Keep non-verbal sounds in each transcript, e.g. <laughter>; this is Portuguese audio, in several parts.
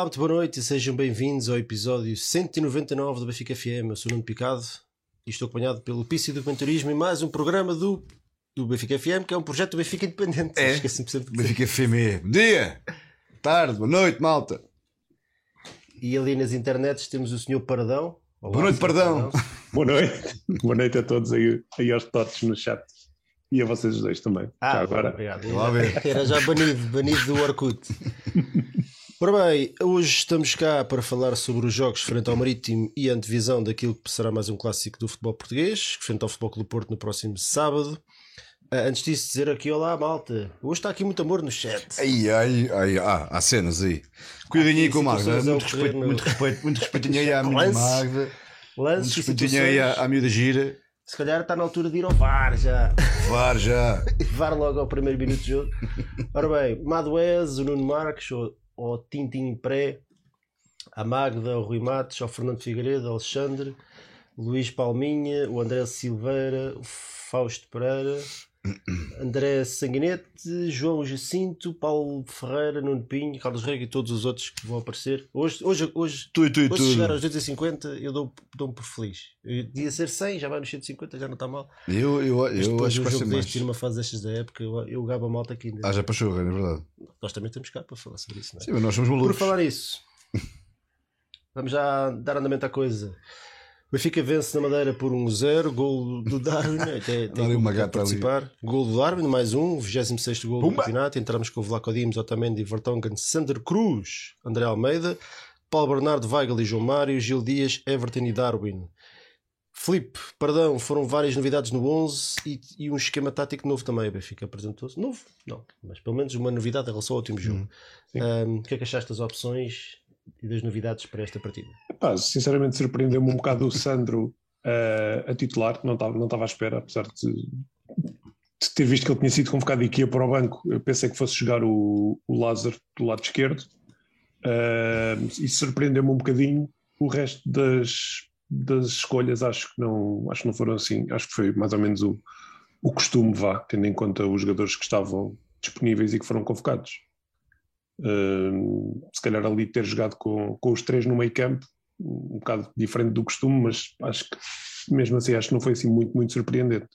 Olá, muito boa noite e sejam bem-vindos ao episódio 199 do Benfica FM. Eu sou o Nuno Picado e estou acompanhado pelo Pício do Venturismo e mais um programa do, do Benfica FM, que é um projeto do Benfica Independente. É. Esqueci-me sempre de dizer. Benfica FM. Bom dia, tarde, boa noite, malta. E ali nas internets temos o Sr. Paradão. Olá, Boa noite, Sr. Paradão. <laughs> Boa noite. Boa noite a todos aí, aí aos totes no chat. E a vocês dois também. Ah, Já agora. obrigado. Lá ver. Era já banido, banido do Orkut. <laughs> Ora bem, hoje estamos cá para falar sobre os jogos frente ao Marítimo e a antevisão daquilo que será mais um clássico do futebol português, frente ao Futebol Clube do Porto no próximo sábado. Ah, antes disso, dizer aqui olá, malta. Hoje está aqui muito amor no chat. Ai, ai, ai, ah, há cenas aí. Cuidem aí com a Magda. Muito respeito, no- muito respeito, muito respeitinho aí à <laughs> minha Lance. Magda. Muito Lances e respeitinho aí à, à miúda gira. Se calhar está na altura de ir ao VAR já. <laughs> Var já. <laughs> VAR logo ao primeiro minuto de jogo. Ora bem, Maduez, o Nuno Marques, o, o Tintin Pré, a Magda, o Rui Matos, o Fernando Figueiredo, o Alexandre, Luís Palminha, o André Silveira, o Fausto Pereira, André Sanguinete, João Jacinto, Paulo Ferreira, Nuno Pinho, Carlos Rega e todos os outros que vão aparecer. Hoje, hoje, hoje Tu tu Hoje se chegar aos 250 eu dou- dou-me por feliz. Devia ser 100, já vai nos 150, já não está mal. Eu, eu, Mas eu acho que vai ser jogo mais. deste ir numa fase destas da época, eu, eu gabo a malta aqui. ainda. Haja pachorra, não é verdade? Nós também estamos cá para falar sobre isso, não é? Sim, mas nós somos Por malucos. falar nisso, vamos já dar andamento à coisa. O Benfica vence na Madeira por 1-0, gol do Darwin, <laughs> até tem Ali uma gata ali. participar. Gol do Darwin, mais um, 26 gol do Pumba! campeonato. Entramos com o Vlaco Dimos, Otamendi, Vertonghen, Sander Cruz, André Almeida, Paulo Bernardo, Weigl e João Mário, Gil Dias, Everton e Darwin. Filipe, perdão, foram várias novidades no 11 e, e um esquema tático novo também. O Benfica apresentou-se. Novo? Não, mas pelo menos uma novidade em relação ao último jogo. Sim. Um, o que é que achaste das opções e das novidades para esta partida? Epá, sinceramente, surpreendeu-me um bocado o Sandro eh, a titular. Não estava não estava à espera, apesar de, de ter visto que ele tinha sido convocado e que ia para o banco. Eu pensei que fosse jogar o, o Lázaro do lado esquerdo. Eh, e surpreendeu-me um bocadinho o resto das, das escolhas. Acho que, não, acho que não foram assim. Acho que foi mais ou menos o, o costume, vá, tendo em conta os jogadores que estavam disponíveis e que foram convocados. Uh, se calhar ali ter jogado com, com os três no meio campo, um bocado diferente do costume, mas acho que mesmo assim acho que não foi assim muito, muito surpreendente.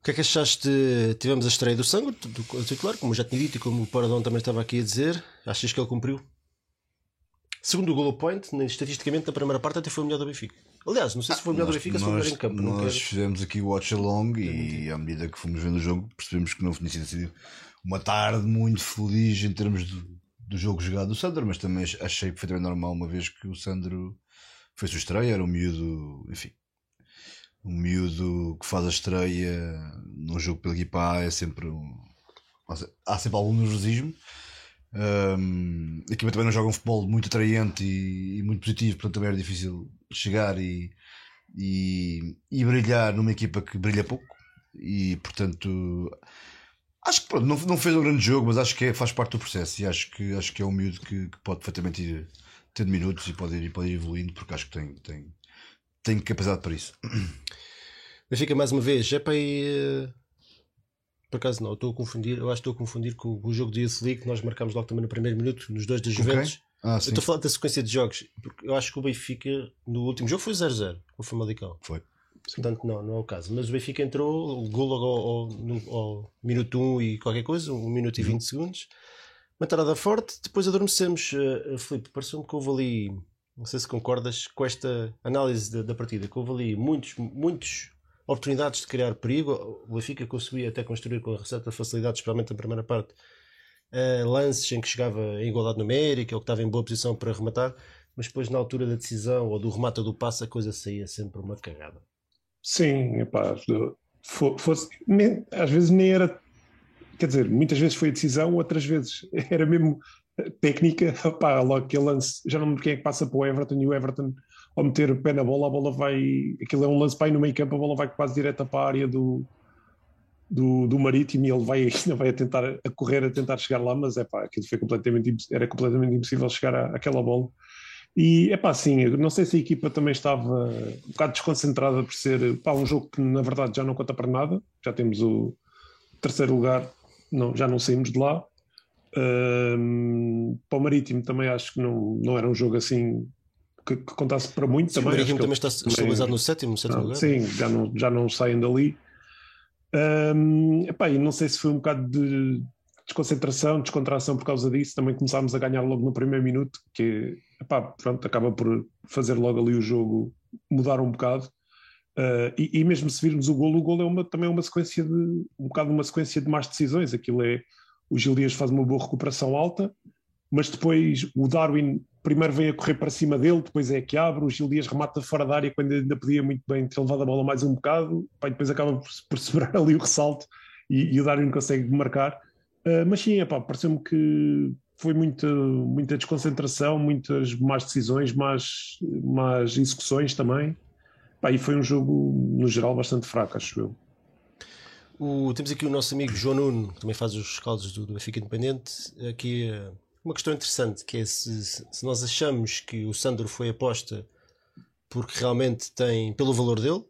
O que é que achaste? Tivemos a estreia do Sangue, do titular, como já tinha dito e como o Paradão também estava aqui a dizer. Achas que ele cumpriu? Segundo o Goal Point, estatisticamente, na primeira parte até foi o melhor do Benfica. Aliás, não sei se foi o melhor Benfica ou se foi melhor em campo. nós fizemos aqui o watch along e à medida que fomos vendo o jogo percebemos que não tinha sido assim uma tarde muito feliz em termos do, do jogo jogado do Sandro, mas também achei perfeitamente normal uma vez que o Sandro foi sua estreia, era um miúdo, enfim, um miúdo que faz a estreia num jogo pela equipa A é sempre um, há sempre algum nervosismo. Um, a equipa também não joga um futebol muito atraente e, e muito positivo, portanto também era difícil chegar e, e, e brilhar numa equipa que brilha pouco. E portanto, acho que pronto, não, não fez um grande jogo, mas acho que é- faz parte do processo. E acho que, acho que é um miúdo que, que pode perfeitamente ir tendo minutos e pode ir, pode ir evoluindo, porque acho que tem, tem, tem capacidade para isso. Benfica, mais uma vez, é para ir. Por acaso não, estou a confundir. Eu acho que estou a confundir com o jogo de Youth League que nós marcámos logo também no primeiro minuto, nos dois da Juventus. Ah, Eu estou a falar da sequência de jogos, porque eu acho que o Benfica no último jogo foi 0-0 com o Famalicão. Foi. Portanto, não, não é o caso. Mas o Benfica entrou, o gol logo ao, ao- no- ao minuto 1 e qualquer coisa, 1 minuto e 20 segundos. Uma entrada forte, depois adormecemos. Uh, uh, Filipe, pareceu-me que houve ali, não sei se concordas com esta análise da, da partida, que houve ali muitos, muitos oportunidades de criar perigo. O Benfica conseguia até construir com certa facilidade, especialmente na primeira parte, uh, lances em que chegava em igualdade numérica ou que estava em boa posição para rematar, mas depois na altura da decisão ou do remate do passe a coisa saía sempre uma cagada. Sim, epá, fo- fosse, nem- às vezes nem era, quer dizer, muitas vezes foi a decisão, outras vezes <laughs> era mesmo técnica, pá, logo aquele lance, já não me lembro quem é que passa para o Everton e o Everton ao meter o pé na bola, a bola vai, aquilo é um lance para ir no meio campo, a bola vai quase direta para a área do, do, do Marítimo e ele vai, <laughs> ainda vai a tentar a correr, a tentar chegar lá, mas é pá, aquilo foi completamente, era completamente impossível chegar à- àquela bola. E é pá, sim, não sei se a equipa também estava um bocado desconcentrada por ser pá, um jogo que na verdade já não conta para nada, já temos o terceiro lugar não, já não saímos de lá. Um, para o Marítimo também acho que não, não era um jogo assim que, que contasse para muito. Sim, também, o Marítimo também está estabilizado no sétimo, sétimo ah, lugar. Sim, já não, já não saem dali. Um, epá, e não sei se foi um bocado de desconcentração, descontração por causa disso. Também começámos a ganhar logo no primeiro minuto, que epá, pronto, acaba por fazer logo ali o jogo mudar um bocado. Uh, e, e, mesmo se virmos o golo, o golo é uma, também uma sequência de um bocado uma sequência de más decisões. Aquilo é o Gil Dias faz uma boa recuperação alta, mas depois o Darwin primeiro vem a correr para cima dele, depois é que abre, o Gil Dias remata fora da área quando ainda podia muito bem ter levado a bola mais um bocado, pá, depois acaba por, por segurar <laughs> ali o ressalto e, e, o Darwin consegue marcar. Uh, mas sim, pareceu-me que foi muita, muita desconcentração, muitas más decisões, más, más execuções também. Pá, e foi um jogo, no geral, bastante fraco, acho eu. O, temos aqui o nosso amigo João Nuno, que também faz os caldos do, do Benfica Independente. Aqui uh, uma questão interessante, que é se, se, nós achamos que o Sandro foi aposta porque realmente tem, pelo valor dele,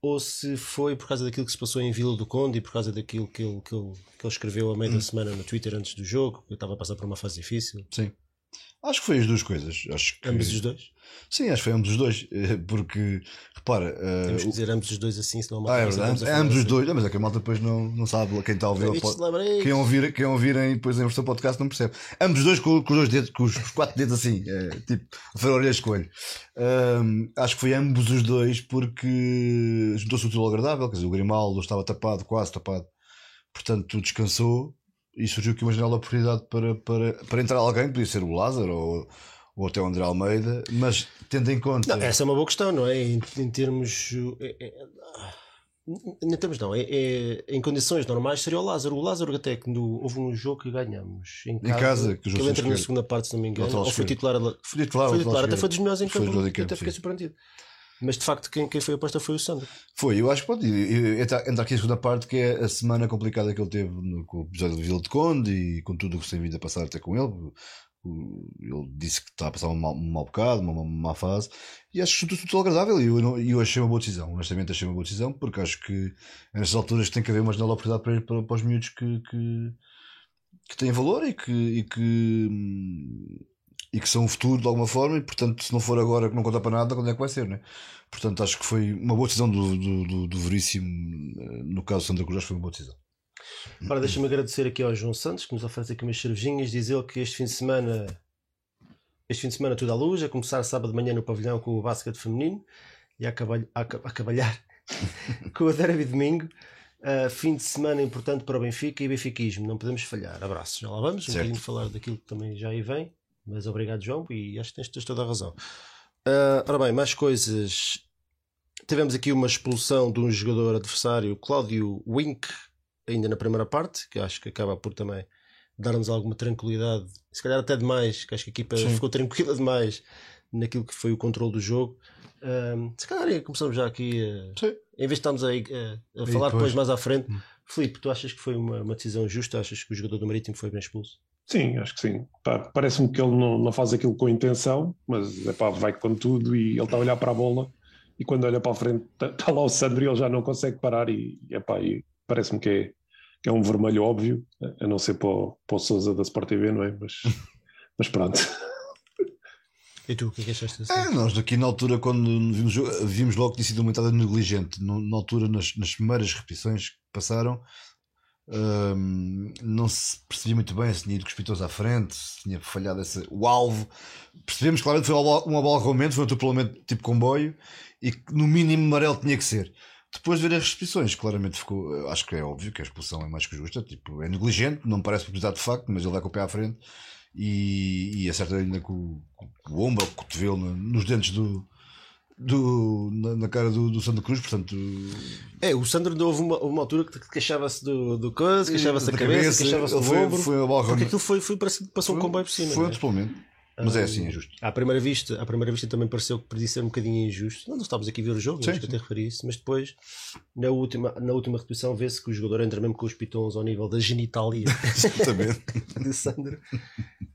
ou se foi por causa daquilo que se passou em Vila do Conde e por causa daquilo que ele, que ele, que ele escreveu a meio hum. da semana no Twitter antes do jogo, que eu estava a passar por uma fase difícil. Sim. Acho que foi as duas coisas. Acho que... Ambos os dois? Sim, acho que foi ambos os dois. Eh, porque, repara. Uh, Temos que dizer ambos os dois assim, senão ah, é verdade. É ambos os assim. dois, mas é que a malta depois não, não sabe quem está a ouvir. Quem, ouvir, quem ouvirem depois em versão podcast não percebe. Ambos os dois com, com os dois dedos, com os, quatro dedos assim, é, tipo, a orelha escolho. Um, acho que foi ambos os dois porque juntou-se o titulo agradável, quer dizer, o Grimaldo estava tapado, quase tapado. Portanto, descansou e surgiu aqui uma janela de oportunidade para, para, para entrar alguém, podia ser o Lázaro ou ou até o André Almeida, mas tendo em conta. Não, essa é uma boa questão, não é? Em, em termos. É, é, em termos não, é, é, em condições normais seria o Lázaro. O Lázaro até que no, houve um jogo que ganhamos em casa, em casa que, que ele entra na segunda parte, se não me engano, ou foi titular, foi titular, foi titular até foi dos melhores em campo, campo até fiquei surpreendido. Mas de facto, quem, quem foi aposta foi o Sandro. Foi, eu acho que pode. Entra, aqui a segunda parte, que é a semana complicada que ele teve no, com o episódio de Vila de Conde e com tudo o que se tem vindo a passar até com ele ele disse que está a passar um mau, um mau bocado, uma, má fase, e acho que tudo, tudo agradável. E eu, eu achei uma boa decisão, honestamente, achei uma boa decisão, porque acho que nestas alturas tem que haver uma janela de oportunidade para, para, para os miúdos que, que, que têm valor e que, e que, e que são o futuro de alguma forma. E portanto, se não for agora que não conta para nada, quando é que vai ser, né? Portanto, acho que foi uma boa decisão do, do, do, do Veríssimo, eh, no caso de Santa Cruz, foi uma boa decisão. Ora, deixa-me agradecer aqui ao João Santos que nos oferece aqui umas cervejinhas. Diz ele que este fim de semana, este fim de semana tudo à luz, a começar sábado de manhã no pavilhão com o basquete feminino e a, acabalhar, a, acabalhar <laughs> com o derby domingo. Uh, fim de semana importante para o Benfica e benfiquismo, não podemos falhar. Abraços, já lá vamos, um bocadinho falar daquilo que também já aí vem, mas obrigado, João, e acho que tens, tens toda a razão. Uh, ora bem, mais coisas. Tivemos aqui uma expulsão de um jogador adversário, Cláudio Wink, ainda na primeira parte, que acho que acaba por também dar-nos alguma tranquilidade, se calhar até demais, que acho que a equipa Sim. ficou tranquila <laughs> demais naquilo que foi o controle do jogo. Um, se calhar começamos já aqui, a, em vez de estarmos a, a, a falar depois. depois. mais à frente. Hum. Filipe, tu achas que foi uma, uma, decisão justa? Achas que o jogador do Marítimo foi bem expulso? Sim, acho que sim. Parece-me que ele não, não faz aquilo com intenção, mas epá, vai com tudo e ele está a olhar para a bola e quando olha para a frente está, está lá o Sandro e ele já não consegue parar e, epá, e parece-me que é, que é um vermelho óbvio, a não ser para o, para o Sousa da Sport TV, não é? Mas, <laughs> mas pronto. E tu, o que é que achaste assim? É, nós daqui na altura, quando vimos, vimos logo que tinha sido uma entrada negligente. Na altura, nas, nas primeiras repetições que passaram, não se percebia muito bem se tinha ido com os à frente, se tinha falhado esse, o alvo. Percebemos claramente que foi uma bola realmente, foi um atropelamento tipo comboio e que no mínimo amarelo tinha que ser. Depois de ver as restrições, claramente ficou. Acho que é óbvio que a expulsão é mais que justa. Tipo, é negligente, não parece propriedade de facto, mas ele vai com o pé à frente e, e acerta ainda com, com, com o ombro, com o cotovelo nos dentes do, do, na, na, cara do, do Sandro Cruz, portanto. É, o Sandro houve uma, uma altura que queixava-se do, do coisa, queixava-se da, cabeça, queixava-se do foi, ombro. Foi a barra, porque aquilo foi, foi, parece que passou foi, um comboio por cima. Foi um totalmente. Mas é assim, é justo. À primeira vista, à primeira vista também pareceu que podia ser um bocadinho injusto. Não, não estávamos aqui a ver o jogo, sim, acho que até referi isso, mas depois, na última, na última repetição, vê-se que o jogador entra mesmo com os pitons ao nível da genitalia <laughs> de Sandro.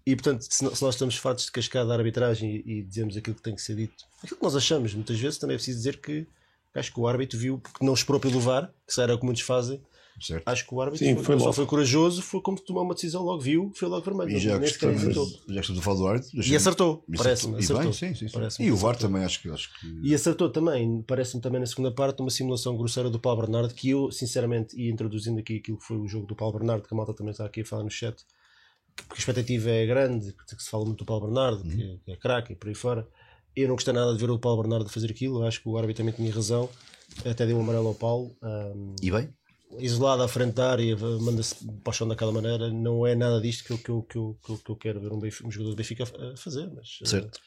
E portanto, se, se, nós estamos fartos de cascar da arbitragem e, e, dizemos aquilo que tem que ser dito, aquilo que nós achamos, muitas vezes também é preciso dizer que acho que o árbitro viu, porque não esperou pelo VAR, que era o que muitos fazem, certo? Acho que o árbitro Sim, foi, foi só foi corajoso, foi como tomou uma decisão, logo viu, foi logo vermelho. E já que, estamos, já que estamos a falar do árbitro, E acertou, e parece-me. E, Acertou. bem, sim, sim. Parece-me e que o VAR acertou. também acho que. Acho que... E acertou também, parece-me também na segunda parte, uma simulação grosseira do Paulo Bernardo, que eu, sinceramente, e introduzindo aqui aquilo que foi o jogo do Paulo Bernardo, que a malta também está aqui a falar no chat, porque a expectativa é grande, porque se fala muito do Paulo Bernardo, que, que é craque e por aí fora. Eu não gostei nada de ver o Paulo Bernardo fazer aquilo, acho que o árbitro também tinha razão, até deu um amarelo ao Paulo. ahm, E bem? Isolado à frente da área, manda-se para o chão daquela maneira, não é nada disto que eu, que eu, que eu, que eu, que eu quero ver um, Benfica- um jogador do Benfica a a fazer, mas eh, Certo.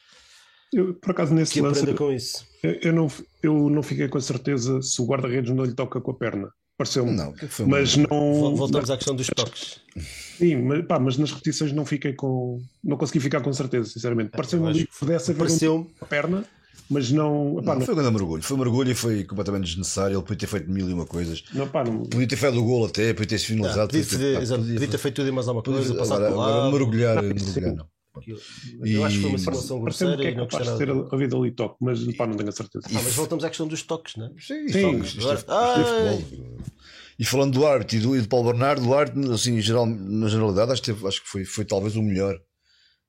Eu, por acaso, nesse que lance, com isso. eu, eu não, eu não fiquei com a certeza se o guarda-redes não lhe toca com a perna. Pareceu-me. Não, é? Mas não. Vol- Voltamos à questão dos toques. Sim, mas, pá, mas nas repetições não fiquei com. Não consegui ficar com certeza, sinceramente. Pareceu-me eu ali que pudesse haver Pareceu-me, uma perna, mas não. Pá, Não, não, foi um grande mergulho. Foi um mergulho e foi completamente desnecessário. Ele podia ter feito mil e uma coisas. não, pá, não, Podia ter feito o gol até, podia ter se ah, finalizado. podia, podia ter, pá, podia- podia ter feito tudo e mais alguma coisa, podia- passado agora, agora lá. mergulhar, <laughs> Ah, mergulhar não. Eu, eu acho que foi uma E- simulação pareceu-me grosseira que é e não de ter havido ali toque, mas pá, não tenho a certeza. Ah, mas voltamos à questão dos toques, não é? Sim, Sim. toques, isto é- isto é Ai. futebol. E falando do árbitro e do, e do Paulo Bernardo, o árbitro, assim, em geral, na generalidade, acho que, teve- acho que foi, foi talvez o melhor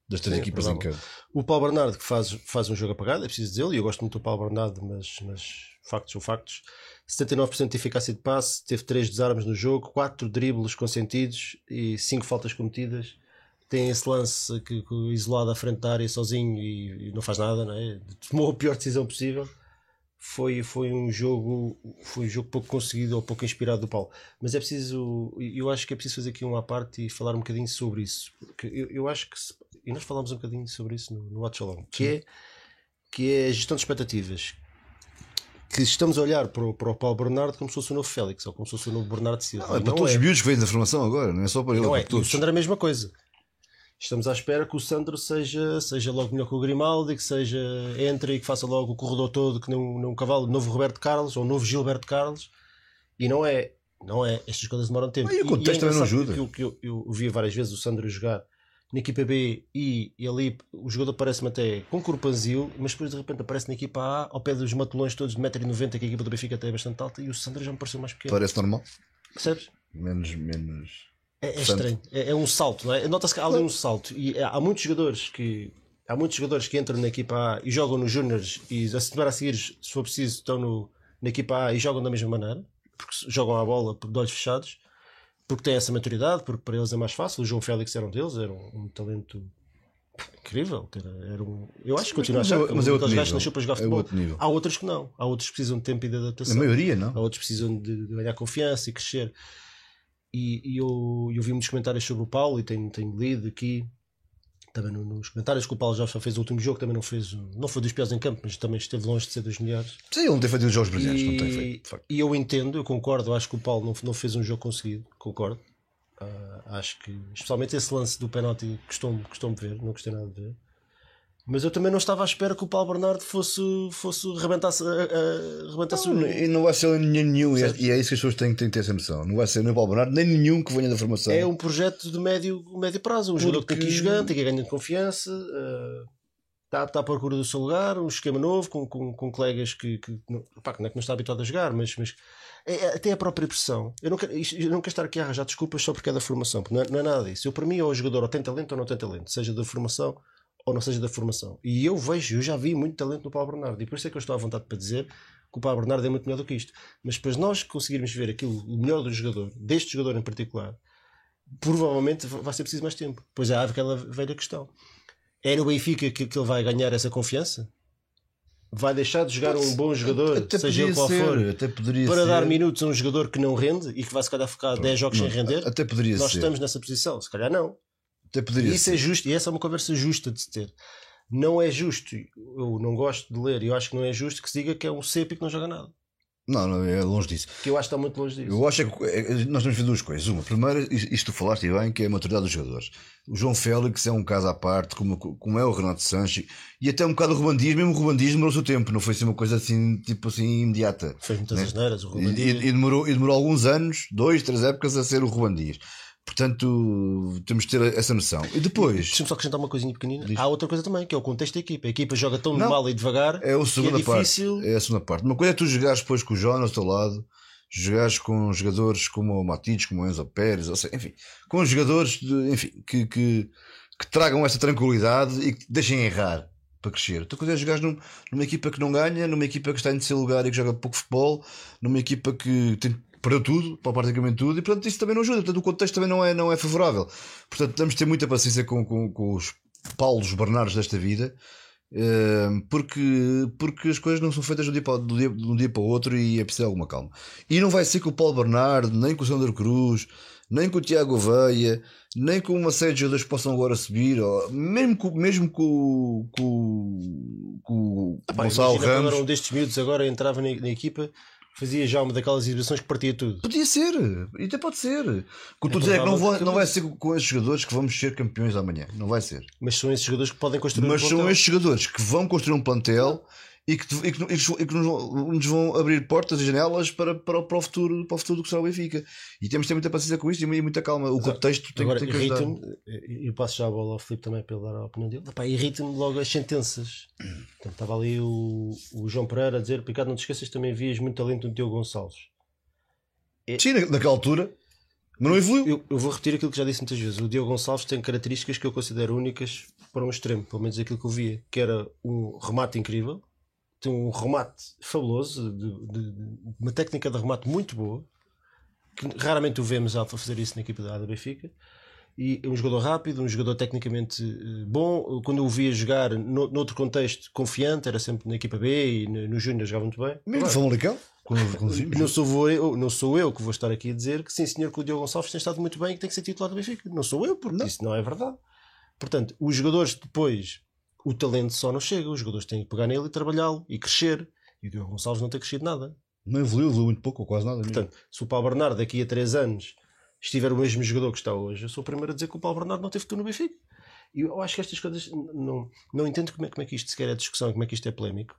das três Sim, equipas em campo. O Paulo Bernardo que faz, faz um jogo apagado, é preciso dizê-lo, e eu gosto muito do Paulo Bernardo, mas, mas factos são factos. 79% de eficácia de passe, teve 3 desarmes no jogo, 4 dribles consentidos e 5 faltas cometidas. Tem esse lance que, que isolado à frente da área sozinho e, e não faz nada, não é? tomou a pior decisão possível. Foi, foi um jogo foi um jogo pouco conseguido ou pouco inspirado do Paulo. Mas é preciso, eu acho que é preciso fazer aqui uma parte e falar um bocadinho sobre isso. Porque eu, eu acho que, se- e nós falámos um bocadinho sobre isso no, no Watch Along, que é, que é a gestão de expectativas. Que estamos a olhar para o, para o Paulo Bernardo como se fosse o novo Félix ou como se fosse o novo Bernardo Silva. Não, é E para não todos é. os miúdos que vêm da formação agora, não é só para ele, Não é é. para E o todos. Sandro é a mesma coisa. Estamos à espera que o Sandro seja, seja logo melhor que o Grimaldi, que seja entre e que faça logo o corredor todo, que não um cavalo, novo Roberto Carlos ou novo Gilberto Carlos. E não é. Não é. Estas coisas demoram tempo. Ah, e o contexto também não ajuda. que Eu, que eu, eu vi várias vezes o Sandro jogar na equipa B e, e ali o jogador parece-me até com corpanzil, mas depois de repente aparece na equipa A ao pé dos matulões todos de 1,90m, que a equipa do Benfica até é bastante alta, e o Sandro já me pareceu mais pequeno. Parece normal. Percebes? Menos, menos. É, é estranho, é, é um salto, não é? Nota-se que há ali um salto e há muitos jogadores que há muitos jogadores que entram na equipa A e jogam nos Júniors e a semana a seguir, se for preciso, estão no, na equipa A e jogam da mesma maneira, porque jogam a bola de olhos fechados, porque têm essa maturidade, porque para eles é mais fácil. O João Félix era um deles, era um, um talento incrível. Era, era um, eu acho que continua a Mas é- achar que mas é um outro nível. nasceu para jogar É futebol. outro nível. Há outros que não, há outros que precisam de tempo e de A adaptação. maioria, não? Há outros que precisam de, de ganhar confiança e crescer. E, e eu, eu vi muitos comentários sobre o Paulo e tenho, tenho lido aqui também no- nos comentários que o Paulo já fez o último jogo, também não fez, não foi dos piores em campo, mas também esteve longe de ser dos melhores. Sim, ele não tem feito os jogos brilhantes, não tem E, feito. facto. e eu entendo, eu concordo, acho que o Paulo não, não fez um jogo conseguido, concordo. Ah, acho que, especialmente esse lance do penalti, custou-me custou ver, não gostei nada de ver. Mas eu também não estava à espera que o Paulo Bernardo fosse, fosse rebentasse, rebentasse Não, o- e não vai ser nenhum, e, é, e é isso que as pessoas têm, têm que ter essa noção. Não vai ser nem o Paulo Bernardo, nem nenhum que venha da formação. É um projeto de médio, médio prazo. Um jogador que tem que ir jogando, tem que ir ganhando confiança, eh, está, está à procura do seu lugar, um esquema novo, com, com, com colegas que, que, não, pá, que não é que não está habituado a jogar, mas, mas é, até a própria pressão. Eu não, quero, eu não quero estar aqui a arranjar desculpas só porque é da formação, porque não é, não é nada disso. Eu, para mim, ou o jogador ou tem talento ou não tem talento, seja da formação ou não seja da formação. E eu vejo, eu já vi muito talento no Paulo Bernardo, e por isso é que eu estou à vontade para dizer que o Paulo Bernardo é muito melhor do que isto. Mas depois nós conseguirmos ver aquilo, o melhor do jogador, deste jogador em particular, provavelmente vai ser preciso mais tempo. Pois há aquela velha questão. É no Benfica que, que ele vai ganhar essa confiança? Vai deixar de jogar um bom jogador, Até seja ele qual ser, for, até poderia para ser. dar minutos a um jogador que não rende e que vai se calhar ficar 10 jogos Não, sem render? Até poderia Nós ser. estamos nessa posição, se calhar não. Poderia isso ser. é justo, e essa é uma conversa justa de se ter. Não é justo, eu não gosto de ler, e eu acho que não é justo que se diga que é um cepo e que não joga nada. Não, não, é longe disso. Que eu acho que está muito longe disso. Eu acho é que é, nós temos ver duas coisas. Uma, primeiro, isto isto tu falaste bem, que é a maturidade dos jogadores. O João Félix é um caso à parte, como, como é o Renato Sanches, e até um bocado o Ruban Dias, mesmo o Ruban Dias demorou o seu tempo, não foi assim uma coisa assim, tipo assim, imediata. Fez muitas né? asneiras, o Dias. e- e demorou, e demorou alguns anos, dois, três épocas, a ser o Ruban Dias. Portanto, temos de ter essa noção. E depois, Deixa-me só acrescentar uma coisinha pequenina. Diz. Há outra coisa também, que é o contexto da equipa. A equipa joga tão Não. mal e devagar é a que é difícil. parte. É a segunda parte. Uma coisa é tu jogares depois com o Jonas ao teu lado, jogares com jogadores como o Matites, como o Enzo Pérez, ou seja, enfim, com jogadores de, enfim, que, que, que, tragam essa tranquilidade e que te deixem errar para crescer. Outra coisa é jogares num, numa equipa que não ganha, numa equipa que está em terceiro lugar e que joga pouco futebol, numa equipa que tem, perdeu tudo, praticamente tudo, e portanto isso também não ajuda, portanto o contexto também não é, não é favorável. Portanto, temos de ter muita paciência com, com, com os Paulos Bernardos desta vida porque, porque as coisas não são feitas de um, dia para, de um dia para o outro e é preciso alguma calma. E não vai ser com o Paulo Bernardo, nem com o Sandro Cruz, nem com o Tiago Veia, nem com uma série de jogadores que possam agora subir, ou, mesmo com, mesmo com, com, com o Gonçalo Ramos. Agora um destes miúdos agora entrava na, na equipa fazia já uma daquelas exibições que partia tudo. Podia ser, e até pode ser. O que tu é dizer é que não, vou, não vai ser com esses jogadores que vamos ser campeões amanhã. Não vai ser. Mas são esses jogadores que podem construir Mas um plantel. Mas são esses jogadores que vão construir um plantel e que, e que, e que nos, nos, vão abrir portas e janelas para, para, para, o futuro, para o futuro do que será o Benfica. E temos de ter muita paciência com isto e muita calma. O contexto tem, Agora, tem que ajudar. Eu passo já a bola ao Filipe também para ele dar a opinião dele. Irrita-me logo as sentenças. Portanto, estava ali o, o João Pereira a dizer: Picado, não te esqueças, também vias muito talento no Teu Gonçalves. É... Sim, naquela altura. Mas não evoluiu. Eu, eu, vou repetir aquilo que já disse muitas vezes. O Diogo Gonçalves tem características que eu considero únicas para um extremo, pelo menos aquilo que eu via, que era um remate incrível, tem um remate fabuloso, de, de, de, uma técnica de remate muito boa, que raramente o vemos a fazer isso na equipa da, Benfica. E é um jogador rápido, um jogador tecnicamente eh, bom. Quando eu o via jogar no, noutro contexto, confiante, era sempre na equipa B e no, no Júnior jogava muito bem. Mesmo Famalicão? Não sou, eu, não sou eu que vou estar aqui a dizer que sim, senhor, que o Diogo Gonçalves tem estado muito bem e que tem que ser titular do Benfica. Não sou eu, porque não. isso não é verdade. Portanto, os jogadores depois o talento só não chega, os jogadores têm que pegar nele e trabalhá-lo e crescer. E o Diogo Gonçalves não tem crescido nada. Não evoluiu, evoluiu muito pouco, ou quase nada. Portanto, mesmo. se o Paulo Bernardo daqui a 3 anos estiver o mesmo jogador que está hoje, eu sou o primeiro a dizer que o Paulo Bernardo não teve futuro no Benfica. E eu acho que estas coisas não, não entendo como é, como é que isto sequer é discussão, como é que isto é polémico.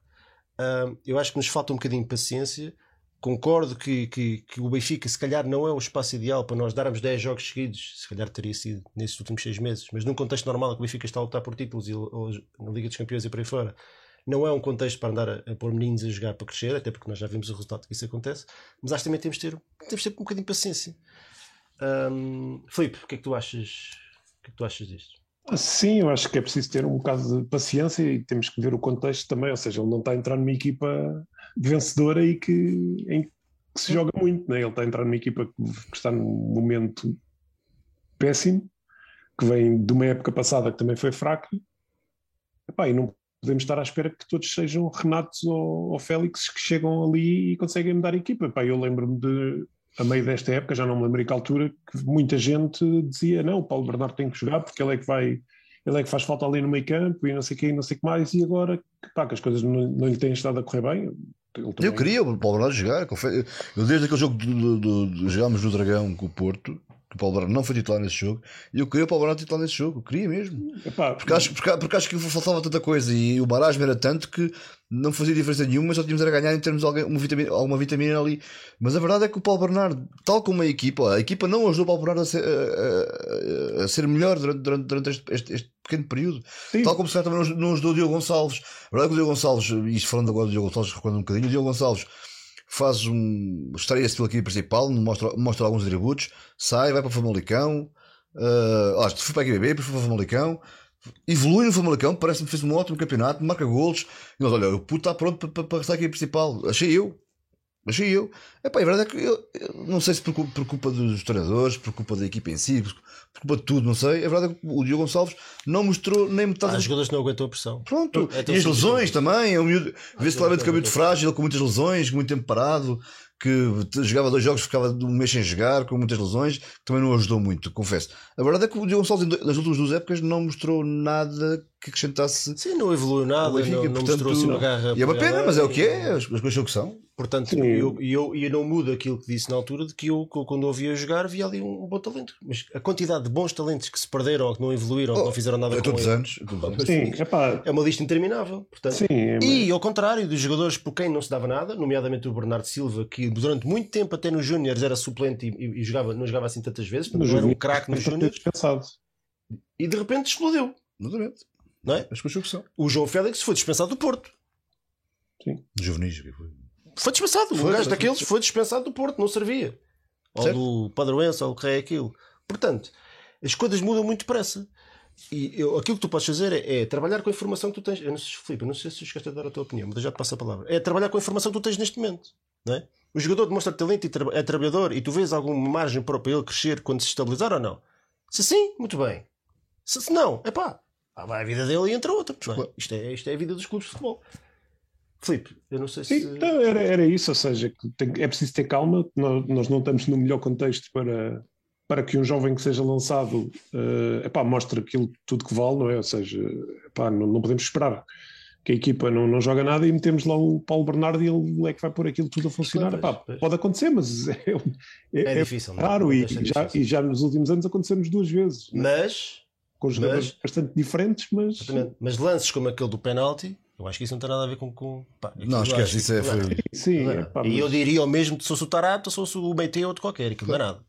Uh, eu acho que nos falta um bocadinho de paciência Concordo que, que, que, o Benfica, se calhar, não é o espaço ideal para nós darmos 10 jogos seguidos, se calhar teria sido nesses últimos 6 meses, mas num contexto normal, que o Benfica está a lutar por títulos e, ou, na Liga dos Campeões e por aí fora, não é um contexto para andar a, a pôr meninos a jogar para crescer, até porque nós já vimos o resultado que isso acontece, mas acho que também temos de ter, temos de ter um bocadinho de paciência. Um, Filipe, o que é que tu achas, o que é que tu achas disto? Sim, eu acho que é preciso ter um bocado de paciência e temos que ver o contexto também, ou seja, ele não está a entrar numa equipa vencedora e que, em que se joga muito. Né? Ele está a entrar numa equipa que, que está num momento péssimo, que vem de uma época passada que também foi fraca. Epá, e não podemos estar à espera que todos sejam Renatos ou, ou Félix que chegam ali e conseguem mudar a equipa. Epá, eu lembro-me de, a meio desta época, já não me lembro em que altura, que muita gente dizia: não, o Paulo Bernardo tem que jogar porque ele é que vai ele é que faz falta ali no meio campo e não sei o que, não sei o que mais, e agora pá, que as coisas não, não lhe têm estado a correr bem. Eu queria o Paulo Bernardo jogar. Eu, desde aquele jogo do, do, do, jogámos no Dragão com o Porto, que o Paulo Bernardo não foi titular nesse jogo, e eu queria o Paulo Bernardo titular nesse jogo, eu queria mesmo. Epá, porque, acho, porque, porque, acho que faltava tanta coisa e o marasmo era tanto que não fazia diferença nenhuma, só tínhamos a ganhar em termos de alguma vitamina, alguma vitamina ali. Mas a verdade é que o Paulo Bernardo, tal como a equipa, a equipa não ajudou o Paulo Bernardo a ser, a, a, a ser melhor durante, durante, durante este, este, este, pequeno período. Sim. Tal como se também não, ajudou o Diogo Gonçalves. A verdade é que o Diogo Gonçalves, e falando agora do Diogo Gonçalves, recuando um bocadinho, o Diogo Gonçalves faz um. estreia-se pela equipe principal, mostra, mostra alguns atributos, sai, vai para o Famalicão. Uh, ah, fui para a QBB, depois foi para o Famalicão evolui no Famalicão, parece-me que fez um ótimo campeonato, marca golos. E nós, olha, o puto está pronto para, para, para estar aqui principal. Achei eu. Achei eu. Epá, a verdade é que eu, eu não sei se por, por, culpa dos treinadores, por culpa da equipa em si, por, por culpa de tudo, não sei. A verdade é que o Diogo Gonçalves não mostrou nem metade. Ah, os jogadores não aguentou a pressão. Pronto. É e as lesões também. É um Vê-se claramente que é muito frágil, com muitas lesões, muito tempo parado que jogava dois jogos, ficava um mês sem jogar, com muitas lesões, que também não ajudou muito, confesso. A verdade é que o Diogo Gonçalves nas últimas duas épocas não mostrou nada que acrescentasse. Sim, não evoluiu nada, Benfica, não, não portanto, mostrou assim uma garra. E é uma pena, mas é o que é, as, as coisas são o que são. Portanto, e eu, eu, eu não mudo aquilo que disse na altura de que eu, quando ouvia jogar, via ali um, bom talento. Mas a quantidade de bons talentos que se perderam, ou que não evoluíram, oh, que não fizeram nada é com todos ele, anos, todos Sim, é uma lista interminável. Portanto, Sim, é e ao contrário dos jogadores por quem não se dava nada, nomeadamente o Bernardo Silva, que durante muito tempo, até nos Júniores, era suplente e, e, e, jogava, não jogava assim tantas vezes, não era um craque nos Júniores. E de repente explodiu. Exatamente. Não é? As coisas que são. O João Félix foi dispensado do Porto. Sim. Juvenis. Foi dispensado. um Foi, gajo foi, daqueles foi. foi dispensado do Porto, não servia. Ou Certo. do Padroense, ou o que é aquilo. Portanto, as coisas mudam muito depressa. E eu- aquilo que tu podes fazer é, é trabalhar com a informação que tu tens. Eu não sei, Filipe, eu não sei se chegaste a dar a tua opinião, mas já te passo a palavra. É trabalhar com a informação que tu tens neste momento. Não é? O jogador demonstra talento e tra- é trabalhador e tu vês alguma margem para para ele crescer quando se estabilizar ou não? Se sim, muito bem. Se, se não, é pá, vai a vida dele e entra outra. é? Claro. Isto, é, isto é a vida dos clubes de futebol. Filipe, eu não sei se. Então era, era isso, ou seja, tem- é preciso ter calma, nós, nós não estamos no melhor contexto para, para que um jovem que seja lançado eh, epá, mostre aquilo tudo que vale, não é? Ou seja, epá, não, não podemos esperar que a equipa não, não joga nada e metemos lá o Paulo Bernardo e ele é que vai pôr aquilo tudo a funcionar. Pois, Epá, pois. Pode acontecer, mas é, é- É é difícil, não é? raro Não e já, difícil. e já nos últimos anos acontecemos duas vezes, é? Mas, com jogadores mas- bastante diferentes, mas exatamente, mas lances como aquele do penalti, eu acho que isso não tem nada a ver com. com pá, Não, esquece, acho isso é. não, Foi... sim, não é epá, nada. E mas- eu diria o mesmo se fosse o Tarato ou se fosse o BT ou outro qualquer, aquilo não é nada.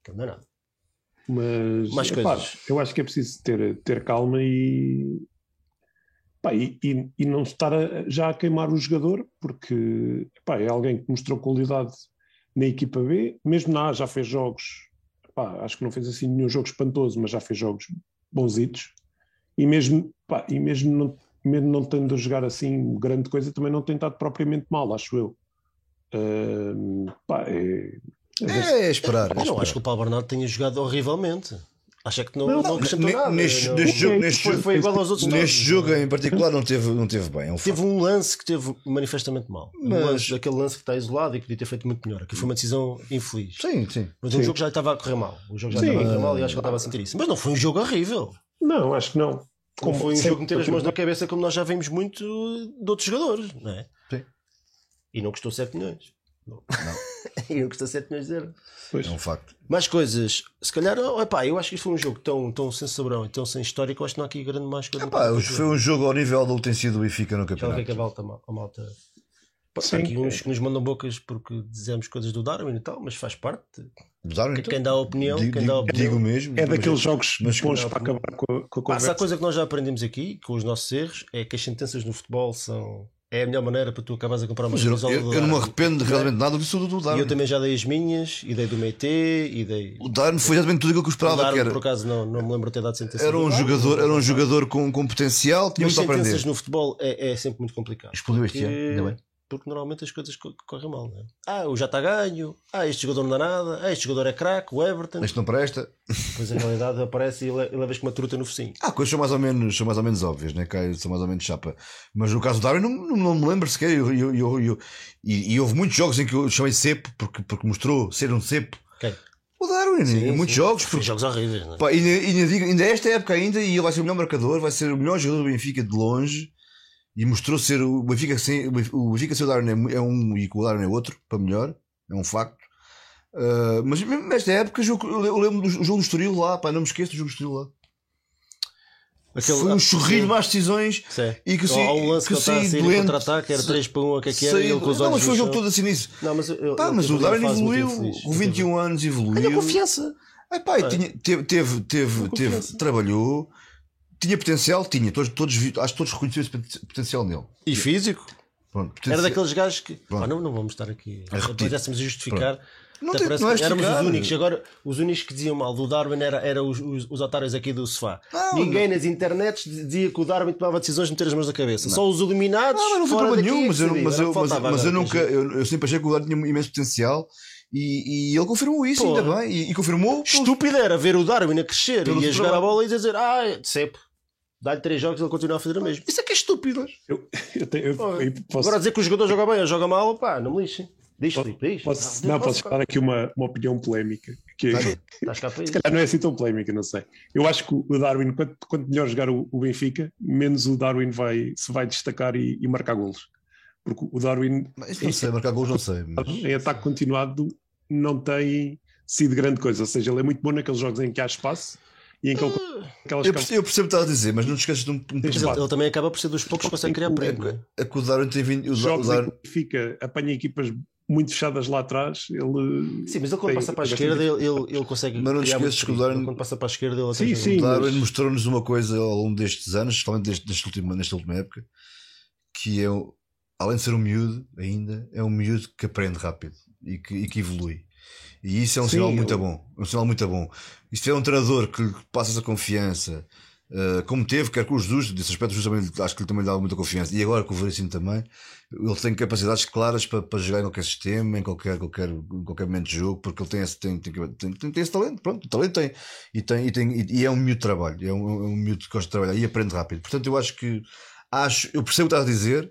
Aquilo não é nada. Mas Mais epá, coisas. eu acho que é preciso ter, ter calma e, pá, e, e- e não estar a- já a queimar o jogador, porque epá, é alguém que mostrou qualidade na equipa B, mesmo na A já fez jogos, epá, acho que não fez assim nenhum jogo espantoso, mas já fez jogos bonzitos, e mesmo, pá, e mesmo não, mesmo não tendo a jogar assim grande coisa, também não tem estado propriamente mal, acho eu. Ahm, pá, é, é É esperar. Eu não acho que o Paulo Bernardo tenha jogado horrivelmente. Acho é que não, Não, não, não, acrescentou ne- nada. neste- não- neste jogo- É, neste foi, jogo- foi igual aos outros Neste todos. jogo em particular não teve, não teve bem. É um Teve facto. um lance que teve manifestamente mal. Um Mas- lance, aquele lance que está isolado e que podia ter feito muito melhor. Que foi uma decisão infeliz. Sim, sim. Mas o Sim. jogo já estava a correr mal. O jogo já Sim. estava a correr mal e acho que ele estava a sentir isso. Mas não foi um jogo horrível. Não, acho que não. Como foi um jogo meter as mãos na cabeça, como nós já vimos muito de outros jogadores, não é? Sim. E não custou 7 milhões. Não. <laughs> e não custou 7 milhões de euros. Pois. É um facto. Mais coisas. Se calhar, oh, epá, eu acho que isto foi um jogo tão, tão sem sabrão e tão sem história que eu acho que não há aqui grande mais coisa. Epá, hoje foi um jogo ao nível do que tem sido o Benfica no Já o que é campeonato. que a malta. A malta... Sim. Há aqui uns que nos mandam bocas porque dizemos coisas do Darwin e tal, mas faz parte. Que- então? Quem dá a opinião, Digo, quem dá opinião. digo mesmo. É mas- daqueles jogos mas bons para acabar com a, com a conversa. coisa que nós já aprendemos aqui, com os nossos erros, é que as sentenças no futebol são. É a melhor maneira para tu acabares a comprar uma eu, camisola eu- eu não me arrependo realmente nada disso do, do E eu também já dei as minhas, e dei do Meite, e dei. O Darwin foi exatamente tudo aquilo que eu O esperava Darwin, que era. por acaso, não, não me lembro de ter dado sentença. Era um Darwin. jogador, era um jogador com, com potencial, tinha muito a sentenças aprender. no futebol é, é sempre muito complicado. Explodiu este ano, ainda bem. Porque normalmente as coisas co- correm mal, não é? Ah, o já está ganho. Ah, este jogador não dá nada. Ah, este jogador é craque, o Everton. Este não presta. Depois a realidade aparece e le- e levas com uma truta no focinho. Há coisas são mais ou menos, são mais ou menos óbvias, né? São mais ou menos chapa. Mas no caso do Darwin, não, não, não me lembro sequer. Eu, eu, eu, eu- e, e houve muitos jogos em que eu chamei cepo, porque, porque mostrou ser um cepo. Quem? O Darwin, Sim, em muitos sim. jogos. Porque, jogos horríveis, não é? pá, ainda, ainda, digo, ainda esta época ainda, e ele vai ser o melhor marcador, vai ser o melhor jogador do Benfica de longe. E mostrou ser o Benfica sem, o Benfica- sem o Darwin é é um e com o Darwin é outro, para melhor. É um facto. Ah, mas mesmo nesta época, eu lembro do jogo do Estoril lá, pá, não me esqueço do jogo do Estoril lá. Aquele- Foi um chorrilho de más decisões. Sim. E que sim- lance que a sim, doente. contra-ataque, era Se- 3 para 1, o que é que era? e Sei- ele com os não, olhos mas foi o jogo todo assim nisso. Não, mas, eu, Pá, eu mas tive o Darwin evoluiu, com 21 anos Ganha evoluiu. confiança. Ai, pá, É. tinha- teve, teve, teve, teve, trabalhou, tinha potencial, tinha, todos, todos, acho que todos reconheceram esse poten- potencial nele. E físico. Pronto, Era potencial- daqueles gajos que. Pronto. Não, não vamos estar aqui. A. Pudéssemos justificar. Não Até tem- não é éramos os únicos. Agora, os únicos que diziam mal do Darwin era, era os, os, os otários aqui do sofá. Não, Ninguém nas internets dizia que o Darwin tomava decisões de meter as mãos na cabeça. Só os iluminados. Não, mas não fora problema nenhum, é mas eu, mas Era eu, mas, mas eu nunca, eu, eu sempre achei que o Darwin tinha imenso potencial e, e ele confirmou isso, Pô. ainda bem, e, e confirmou. Estúpido era ver o Darwin a crescer e a jogar trabalho. a bola e dizer, ah, sempre. Dá-lhe três jogos e ele continua a fazer o mesmo. Isso é que é estúpido. Eu, eu tenho- eu- Pô, eu posso, Agora dizer que o jogador joga bem ou joga mal, pá, não me lixem. Diz, Filipe, diz. posso- não, posso dar aqui uma, uma opinião polémica. Que Estás cá para se isso. calhar não é assim tão polémica, não sei. Eu acho que o Darwin, quanto, quanto melhor jogar o, o Benfica, menos o Darwin vai, se vai destacar e, e marcar golos. Porque o Darwin, Isso não sei, marcar gols não sei. Mas... em ataque continuado, não tem sido grande coisa. Ou seja, ele é muito bom naqueles jogos em que há espaço e em que ele aquelas Eu percebo, eu percebo o que estás a dizer, mas não te esqueças de um, um ele, ele também acaba por ser dos poucos que consegue criar perigo. é? Que o Darwin tem vindo. O jogos em Darwin, que o Benfica apanha equipas muito fechadas lá atrás, ele Sim, mas ele quando Tem- passa para a esquerda, ele, ele, ele consegue. Mas não te esqueças que o. Darwin- quando passa para a esquerda, ele Sim, sim. o Darwin mas- mostrou-nos uma coisa ao longo destes anos, especialmente deste, deste último, nesta última época, que é além de ser um miúdo, ainda é um miúdo que aprende rápido e que, e que evolui. E isso é um Sim, sinal muito eu- bom. Um sinal muito bom. Isto é um treinador que lhe passa essa confiança, uh, como teve, quer com os Jesus, desse aspecto, Jesus também, acho que lhe também lhe dá muita confiança. E agora com o Veríssimo também, ele tem capacidades claras para, para jogar em qualquer sistema, em qualquer, qualquer, em qualquer momento de jogo, porque ele tem esse, tem, tem, tem, tem, esse talento. Pronto, o talento tem. E, tem, e, tem, e, é um miúdo de trabalho. É um, é um miúdo que gosta de trabalhar e aprende rápido. Portanto, eu acho que. Acho, eu percebo o que estás a dizer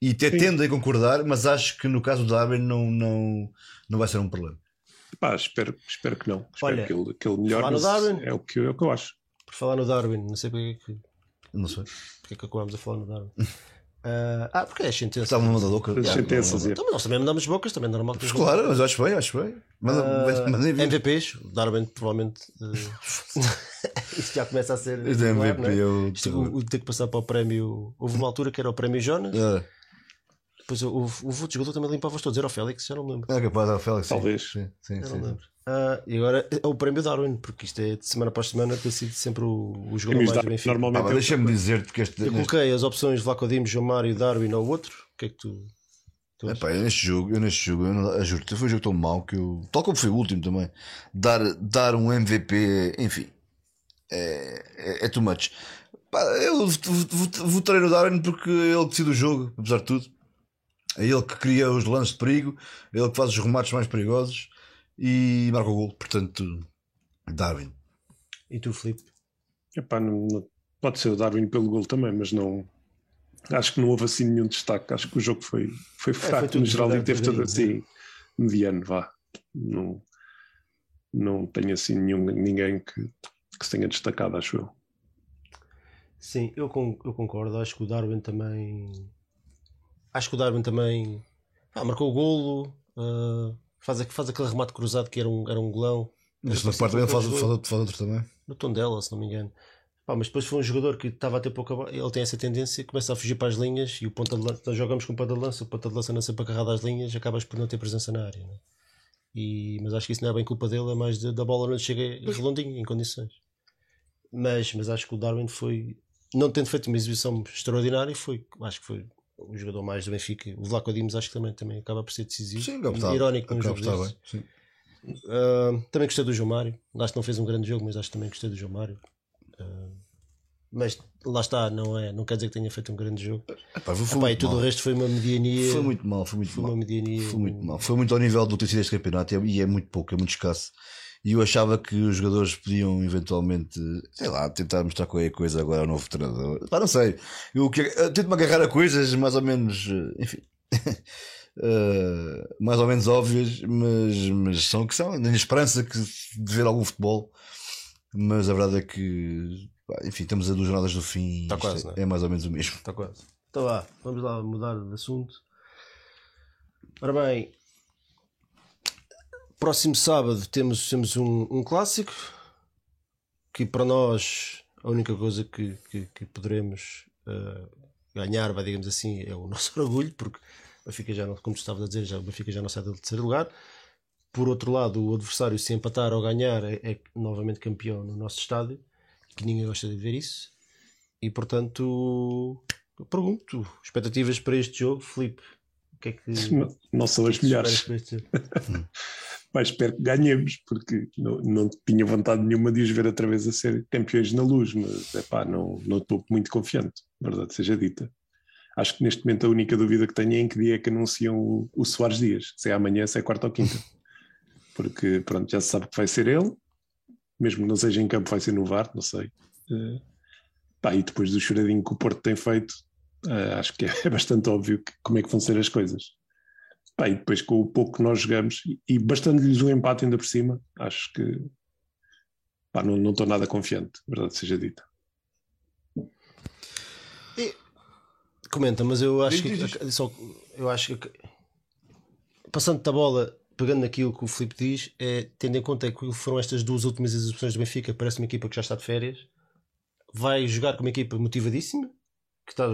e até tendo a concordar, mas acho que no caso do Darwin não, não, não vai ser um problema. Pá, espero, espero que não. Espero Olha, que, ele, que ele melhore. falar no mas Darwin. É o, que, é o que eu acho. Por falar no Darwin, não sei porque é que, Não sei. porque é que acabámos a falar no Darwin. <laughs> Ah, ah, porque é sentença. Estava uma louca. As sentenças, é. Então, mas nós também mandamos bocas, também é normal Claro, mas acho bem, acho bem. Manda, Ah, manda vir. MVPs, o Darwin provavelmente eh, <laughs> isto já começa a ser MVP é? é o Isto, o, o ter que passar para o prémio houve uma altura que era o prémio Jonas É. depois houve, houve outro jogador que também limpava todos era o Félix, já não me lembro É capaz de Félix. sim. Talvez. Sim, sim, já sim, não me sim. lembro Ah, e agora é o prémio Darwin porque isto é de semana após semana tem sido sempre o, o jogador mais do Benfica Ah, é o- deixa-me dizer-te que este. eu neste- coloquei as opções Vlaco Dimos, João Mário, Darwin ou outro o que é que tu, tu? Epá, eu neste jogo, eu neste jogo, eu, não- juro, foi um jogo tão mau que eu, tal como foi o último também, dar, dar um MVP, enfim, é, é, é too much. Pá, eu vot- vot- votarei no Darwin porque é ele decide o jogo, apesar de tudo. É ele que cria os lances de perigo, é ele que faz os remates mais perigosos e marca o gol. Portanto, Darwin. e tu Filipe? Epá, não- não- pode ser o Darwin pelo gol também, mas não. Acho que não houve assim nenhum destaque. Acho que o jogo foi, foi fraco foi tudo no geral e teve todo devagarinho, assim mediano, vá. Não, não tenho assim nenhum, ninguém que, que se tenha destacado, acho eu. Sim, eu, con- eu concordo. Acho que o Darwin também. Acho que o Darwin também. Ah, marcou o golo. ah, faz, faz aquele remate cruzado que era um, era um golão. Neste parte também faz, faz, outro- faz outro também. No tom dela, se não me engano. Pá, mas depois foi um jogador que estava a ter pouca. Ele tem essa tendência, começa a fugir para as linhas e o ponta de lança. Nós jogamos com ponta de lança, o ponta de lança não sempre agarrado às linhas, acabas por não ter presença na área. né? E, mas acho que isso não é bem culpa dele, é mais de- da bola não chega redondinho, em condições. Mas, mas acho que o Darwin foi, não tendo feito uma exibição extraordinária, foi, acho que foi o jogador mais do Benfica. O Vlaco Dimos acho que também, também acaba por ser decisivo. Sim, estar- irónico num acaba jogo de estar desses. bem. Sim. Uh, também gostei do João Mário. Acho que não fez um grande jogo, mas acho que também gostei do João Mário. Uh, mas lá está, não, é, não quer dizer que tenha feito um grande jogo. Epá, foi, Epá, e tudo mal. o resto foi uma mediania. Foi muito mal, foi muito foi mal. uma mediania. Foi muito mal. Foi muito ao nível do ter sido este campeonato e é- e é muito pouco, é muito escasso. E eu achava que os jogadores podiam eventualmente, sei lá, tentar mostrar qualquer coisa agora ao novo treinador. Pá, não sei. Eu, que- eu tento-me agarrar a coisas mais ou menos, eh, enfim, <laughs> eh, mais ou menos óbvias, mas, mas são o que são. Tenho a esperança que, de ver algum futebol. Mas a verdade é que, pá, enfim, estamos a duas jornadas do fim. Está quase, é, é? é mais ou menos o mesmo. Está quase. Então vá, vamos lá mudar de assunto. Ora bem, próximo sábado temos, temos um, um clássico que para nós a única coisa que, que, que poderemos eh, ganhar, vai, digamos assim, é o <laughs> nosso orgulho, porque o Benfica já não, como tu estavas a dizer, já, o Benfica já não sai do terceiro lugar. Por outro lado, o adversário, se empatar ou ganhar, é, é novamente campeão no nosso estádio, que ninguém gosta de ver isso. E portanto, pergunto, expectativas para este jogo, Filipe? Que é que, <laughs> Não, são as é esperas melhores. jogo? <laughs> Mas espero que ganhemos, porque não, não tinha vontade nenhuma de os ver outra vez a ser campeões na luz, mas epá, não, não estou muito confiante, verdade seja dita. Acho que neste momento a única dúvida que tenho é em que dia é que anunciam o, o Soares Dias, se é amanhã, se é quarta ou quinta. Porque pronto, já se sabe que vai ser ele, mesmo que não seja em campo, vai ser no VAR, não sei. Eh, pá, e depois do choradinho que o Porto tem feito, eh, acho que <laughs> é bastante óbvio que- como é que vão ser as coisas. E depois com o pouco que nós jogamos e, e bastando-lhes um empate ainda por cima, acho que pá, não estou nada confiante, verdade seja dita. Comenta, mas eu acho Diz, que diz, só, eu acho que passando-te a bola, pegando naquilo que o Filipe diz, é tendo em conta que foram estas duas últimas exibições do Benfica, parece uma equipa que já está de férias, vai jogar com uma equipa motivadíssima, que está,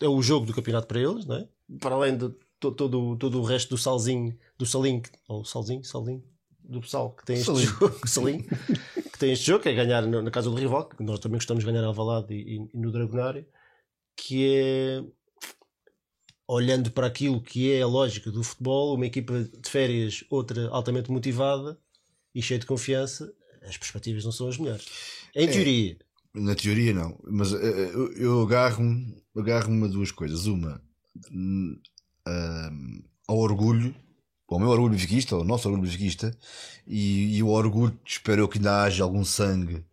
é o jogo do campeonato para eles, não é? Para além de to- todo, todo o resto do salzinho, do salinho, ou salzinho, salinho, do sal que tem este jogo, <laughs> salinho, que tem este jogo, que é ganhar na, na casa do rival, que nós também gostamos de ganhar em Alvalade e, e, e no Dragonário, que é olhando para aquilo que é a lógica do futebol, uma equipa de férias, outra altamente motivada e cheia de confiança, as perspectivas não são as melhores. Em É. teoria, Na teoria, não. Mas eh, eu, eu agarro-me agarro a duas coisas. Uma, hum, hum, ao orgulho, ao meu orgulho benfiquista, ao nosso orgulho benfiquista, e, e o orgulho, espero eu que ainda haja algum sangue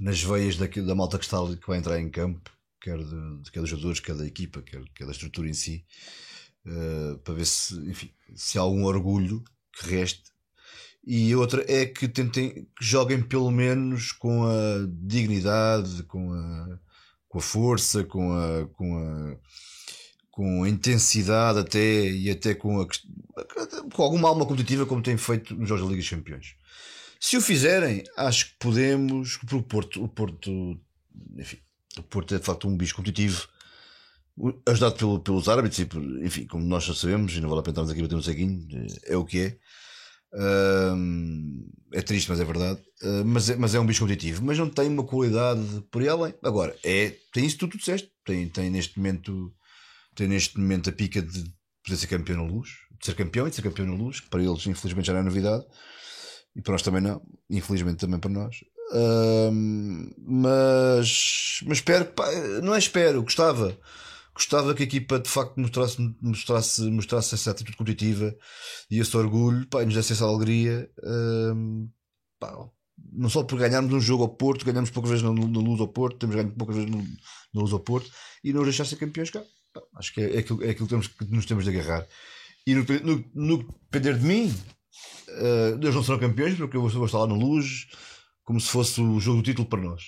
nas veias daqui, da malta que, está, que vai entrar em campo, quer, de, quer dos jogadores, quer da equipa, quer, quer da estrutura em si, eh, para ver se, enfim, se há algum orgulho que reste. E outra é que tentem que joguem pelo menos com a dignidade, com a, com a força, com a, com a com a intensidade até e até com, a, com alguma alma competitiva como têm feito nos Jogos da Liga dos Campeões. Se o fizerem, acho que podemos, o Porto, o Porto, enfim, o Porto é de facto um bicho competitivo, ajudado pelo- pelos árbitros e, enfim, como nós já sabemos, e não vale a pena estarmos aqui a bater no ceguinho, é o que é. Ahm, é triste, mas é verdade. Ah, mas, é, mas é um bicho competitivo, mas não tem uma qualidade por aí além. Agora, é, tem isso que tu, disseste. Tem, tem neste momento tem neste momento a pica de poder ser campeão na luz, de ser campeão e de ser campeão na luz, que para eles infelizmente já não é novidade, e para nós também não, infelizmente também para nós. Ahm, mas, mas espero, pá, não é espero, gostava. Gostava que a equipa de facto mostrasse, mostrasse, mostrasse essa atitude competitiva e esse orgulho, pá, e nos desse essa alegria. ahm, pá, não só por ganharmos um jogo ao Porto, ganhamos poucas vezes na, luz ao Porto, temos ganho poucas vezes no, na luz ao Porto e não deixar ser campeões cá. Pá, Acho que é, é aquilo, é aquilo que, temos, que nos temos de agarrar. E no, no, no depender de mim, eh, eles não serão campeões porque eu vou, vou estar lá na luz como se fosse o jogo do título para nós.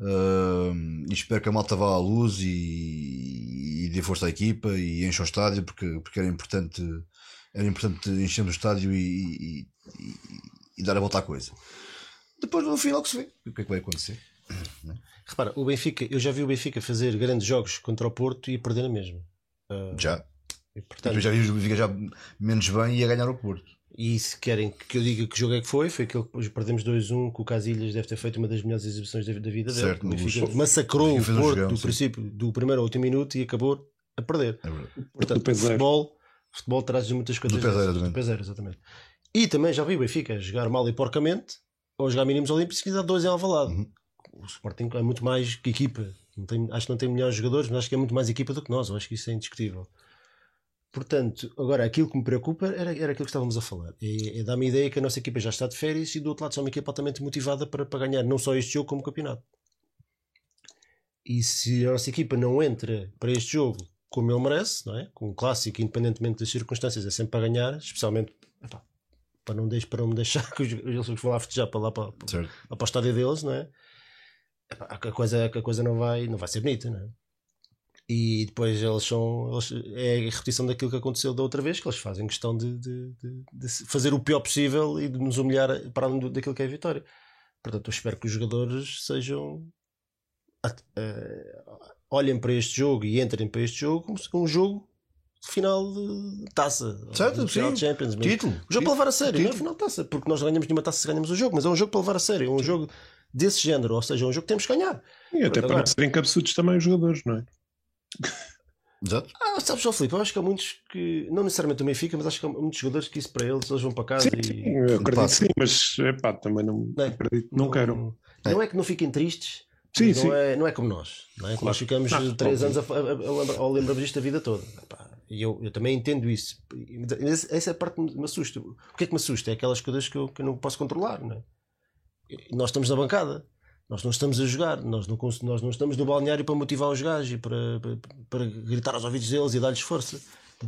Eh, e espero que a malta vá à luz e, e dê força à equipa e encha o estádio porque, porque era importante era importante encher o estádio e, e- e- dar a volta à coisa. Depois no final que se vê o que é que vai acontecer. repara, o Benfica, eu já vi o Benfica fazer grandes jogos contra o Porto e perder a mesma. Ah, Já. e, portanto, já vi o Benfica já menos bem e a ganhar o Porto. E se querem que eu diga que jogo é que foi, foi aquele que perdemos 2-1, que o Casilhas deve ter feito uma das melhores exibições da, da vida dele. Certo, O no Benfica massacrou O o Porto jogão, do sim. princípio, do primeiro ao último minuto e acabou a perder. É verdade. Portanto, do Peseiro. futebol, futebol traz muitas coisas. Peseiro, dessas. exatamente. Do Peseiro, exatamente. E também já vi o Benfica jogar mal e porcamente ou jogar mínimos olímpicos e dar dois em Alvalade. Uhum. O Sporting é muito mais que equipa. Não tem- acho que não tem melhores jogadores, mas acho que é muito mais equipa do que nós. Eu acho que isso é indiscutível. Portanto, agora aquilo que me preocupa era, era aquilo que estávamos a falar. É, é dar-me a ideia que a nossa equipa já está de férias e do outro lado só uma equipa altamente motivada para, para ganhar não só este jogo como o campeonato. E se a nossa equipa não entra para este jogo como ele merece, não é? Com um clássico, independentemente das circunstâncias, é sempre para ganhar, especialmente epá, para, não deix, para não me deixar <laughs> que os- eles vão lá festejar para lá para, para, lá para o estádio deles, não é? Epá, a coisa, a coisa não, vai, não vai ser bonita, não é? E depois eles são. Eles, é a repetição daquilo que aconteceu da outra vez, que eles fazem questão de, de- de- de fazer o pior possível e de nos humilhar para além daquilo que é a vitória. Portanto, eu espero que os jogadores sejam. eh, olhem para este jogo e entrem para este jogo como se- um jogo de final de taça. Certo, de final de sim. Champions. mesmo. Título. O jogo para levar a sério, não é Título. final de taça, porque nós ganhamos nenhuma taça se ganhamos o jogo, mas é um jogo para levar a sério, é um jogo desse género, ou seja, é um jogo que temos que ganhar. E até para não serem cabeçudos também os jogadores, não é? Exato. Ah, sabes só, Filipe, eu acho que há muitos que, não necessariamente o Benfica, mas acho que há muitos jogadores que isso para eles, eles vão para casa Sim, e. sim, eu acredito passa. sim, mas epá, também não, Não é? acredito, não, quero. Não é que não fiquem tristes, Sim, sim. não, é, não é como nós. Não é? Claro. Nós ficamos Não, três anos a, a, a, disto a vida toda. Epá, E eu, eu também entendo isso. Essa é a parte que me assusta. O que é que me assusta? É aquelas coisas que eu, que eu não posso controlar. Não é? Nós estamos na bancada. Nós não estamos a jogar, nós não, nós não estamos no balneário para motivar os gajos e para, para, para gritar aos ouvidos deles e dar-lhes força.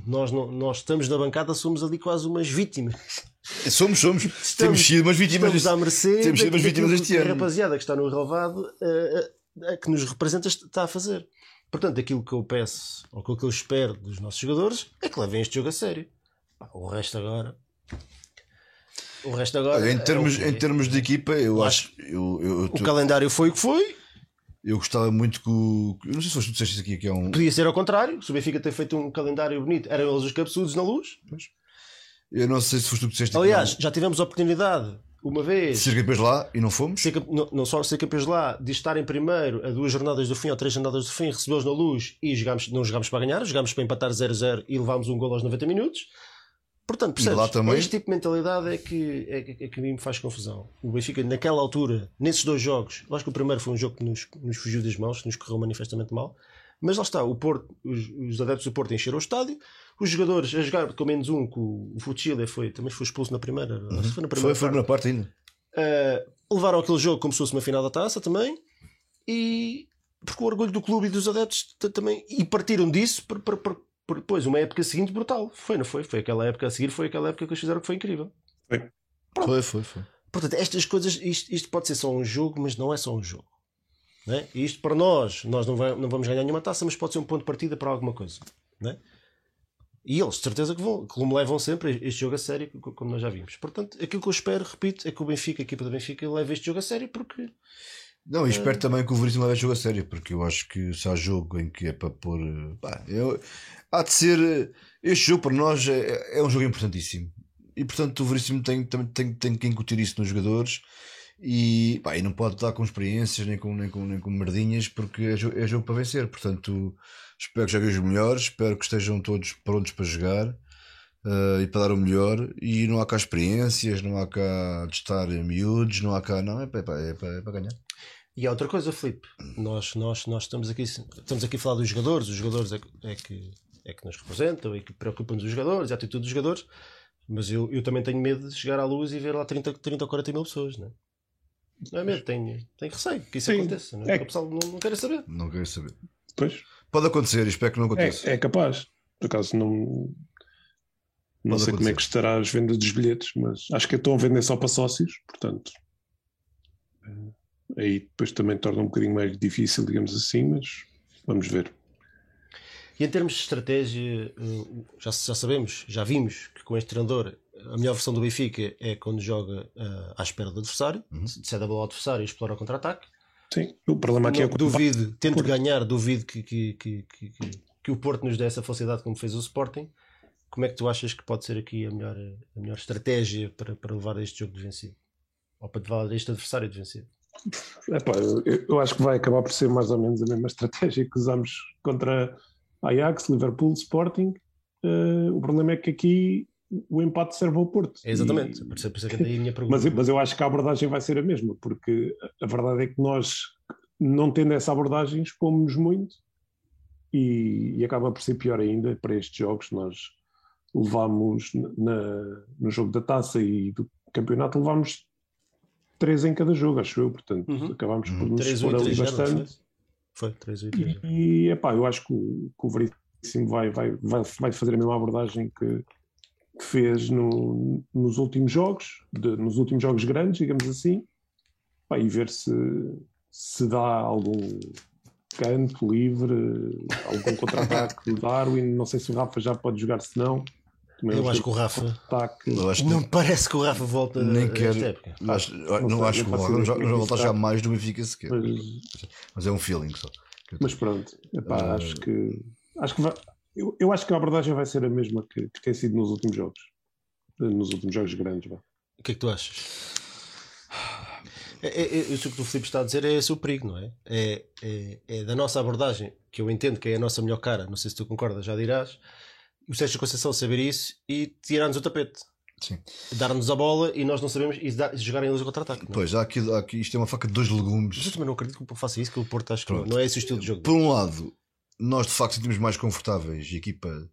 Nós, não, nós estamos na bancada, somos ali quase umas vítimas. <laughs> Somos, somos. temos sido umas vítimas. Estamos à mercê temos sido umas vítimas este que a ano. rapaziada que está no relevado eh, eh, que nos representa está a fazer. Portanto, aquilo que eu peço, ou aquilo que eu espero dos nossos jogadores, é que levem este jogo a sério. O resto agora. O resto agora. Olha, em, é termos, quê? em termos de equipa, eu Eu acho. Eu, eu, eu, O calendário foi o que foi. eu gostava muito que o. Eu não sei se foste tu disseste aqui, que é um. Podia ser ao contrário. Se o Benfica ter feito um calendário bonito, eram eles os cabeçudos na luz. Eu não sei se foste tu que disseste Aliás, já tivemos a oportunidade. uma vez. Ser campeões lá e não fomos? Ser, não, não, só ser campeões lá, de estar em primeiro a duas jornadas do fim ou três jornadas do fim, recebeu-os na luz e jogámos, não jogámos para ganhar, jogámos para empatar 0-0 e levámos um gol aos 90 minutos. Portanto, percebes? lá também... este tipo de mentalidade é que, é, é que a mim me faz confusão. O Benfica, naquela altura, nesses dois jogos, eu acho que o primeiro foi um jogo que nos, nos fugiu das mãos, que nos correu manifestamente mal, mas lá está, o Porto, os, os adeptos do Porto encheram o estádio, os jogadores a jogar com menos um, que o, o Fuchile foi, também foi expulso na primeira, uhum. foi na primeira foi, foi na parte ainda. Uh, levaram aquele jogo como se fosse uma final da taça também, e porque o orgulho do clube e dos adeptos também, e partiram disso para, para, para depois, uma época seguinte brutal. Foi, não foi? Foi aquela época a seguir, foi aquela época que eles fizeram que foi incrível. Foi, foi, foi, foi. Portanto, estas coisas, isto, isto, pode ser só um jogo, mas não é só um jogo. Não é? E isto para nós, nós não, vai, não vamos ganhar nenhuma taça, mas pode ser um ponto de partida para alguma coisa. Não é? E eles, de certeza que vão, que me levam sempre este jogo a sério, como nós já vimos. Portanto, aquilo que eu espero, repito, é que o Benfica, a equipa do Benfica, leve este jogo a sério, porque não, e espero uh... também que o Veríssimo leve jogo a sério, porque eu acho que se há jogo em que é para pôr. Pá, eu, há de ser. Este jogo para nós é, é um jogo importantíssimo. E portanto o Veríssimo tem, tem, tem, tem que incutir isso nos jogadores e, pá, e não pode estar com experiências nem com, nem com, nem com merdinhas porque é jogo, é jogo para vencer. Portanto, espero que joguem os melhores, espero que estejam todos prontos para jogar uh, e para dar o melhor. E não há cá experiências, não há cá de estar miúdos, não há cá. Não, é para, é para, é para ganhar. E há outra coisa, Filipe, nós, nós, nós estamos, aqui, estamos aqui a falar dos jogadores, os jogadores é, é que, é que nos representam e que preocupam-nos os jogadores, a atitude dos jogadores, mas eu, eu também tenho medo de chegar à luz e ver lá 30, 30 ou 40 mil pessoas, não é? Não é medo, tenho, tenho receio que isso Sim, aconteça. Não é? é... O pessoal não, não quer saber. Não quer saber. Pois. Pode acontecer, espero que não aconteça. É, é capaz. Por acaso não. Não Pode sei acontecer. como é que estará as vendas dos bilhetes, mas acho que estão a vender só para sócios, portanto aí depois também torna um bocadinho mais difícil, digamos assim, mas vamos ver. E em termos de estratégia, eh, já, já sabemos, já vimos que com este treinador a melhor versão do Benfica é quando joga uh, à espera do adversário, uhum. cede a bola ao adversário e explora o contra-ataque. Sim, o problema aqui é que duvido, tento Porto. ganhar, duvido que, que, que, que, que o Porto nos dê essa facilidade como fez o Sporting. Como é que tu achas que pode ser aqui a melhor, a melhor estratégia para, para levar este jogo de vencido? Ou para levar este adversário de vencido? Epá, eu, eu acho que vai acabar por ser mais ou menos a mesma estratégia que usamos contra Ajax, Liverpool, Sporting. Uh, o problema é que aqui o empate serve ao Porto. Exatamente, e... por isso, é por isso é mas, mas, eu acho que a abordagem vai ser a mesma, porque a verdade é que nós, não tendo essa abordagem, expomos muito e, e acaba por ser pior ainda para estes jogos. Nós levámos na, no jogo da taça e do campeonato, levámos 3 em cada jogo, acho eu, portanto, uhum. acabámos por nos expor ali bastante. Foi, 3 8 E, e pá eu acho que o, o Veríssimo vai, vai, vai, vai fazer a mesma abordagem que, que fez no, nos últimos jogos, de, nos últimos jogos grandes, digamos assim, e ver se, se dá algum canto livre, algum <laughs> contra-ataque do Darwin. Não sei se o Rafa já pode jogar, se não. Eu acho que o Rafa. Não parece que o Rafa volta. Nem quer. Acho, não, não acho que o Rafa não vai voltar jamais do Benfica sequer. Mas, mas é um feeling só. Mas pronto, epá, uh... acho que. Acho que vai, eu, eu, acho que a abordagem vai ser a mesma que, que tem sido nos últimos jogos. Nos últimos jogos grandes. Vá. O que é que tu achas? É, é, é, isso que o Filipe está a dizer é esse o perigo, não é? É, é? é da nossa abordagem, que eu entendo que é a nossa melhor cara, não sei se tu concordas, já dirás, o Sérgio Conceição saber isso e tirar-nos o tapete. Dar-nos a bola e nós não sabemos e, dar, jogarem eles o contra-ataque. É? Pois, há aqui, há aqui, isto é uma faca de dois legumes. Mas eu também não acredito que o faça isso, que o Porto acho que não, não é esse o estilo de jogo. Por um lado, nós de facto sentimos mais confortáveis e a equipa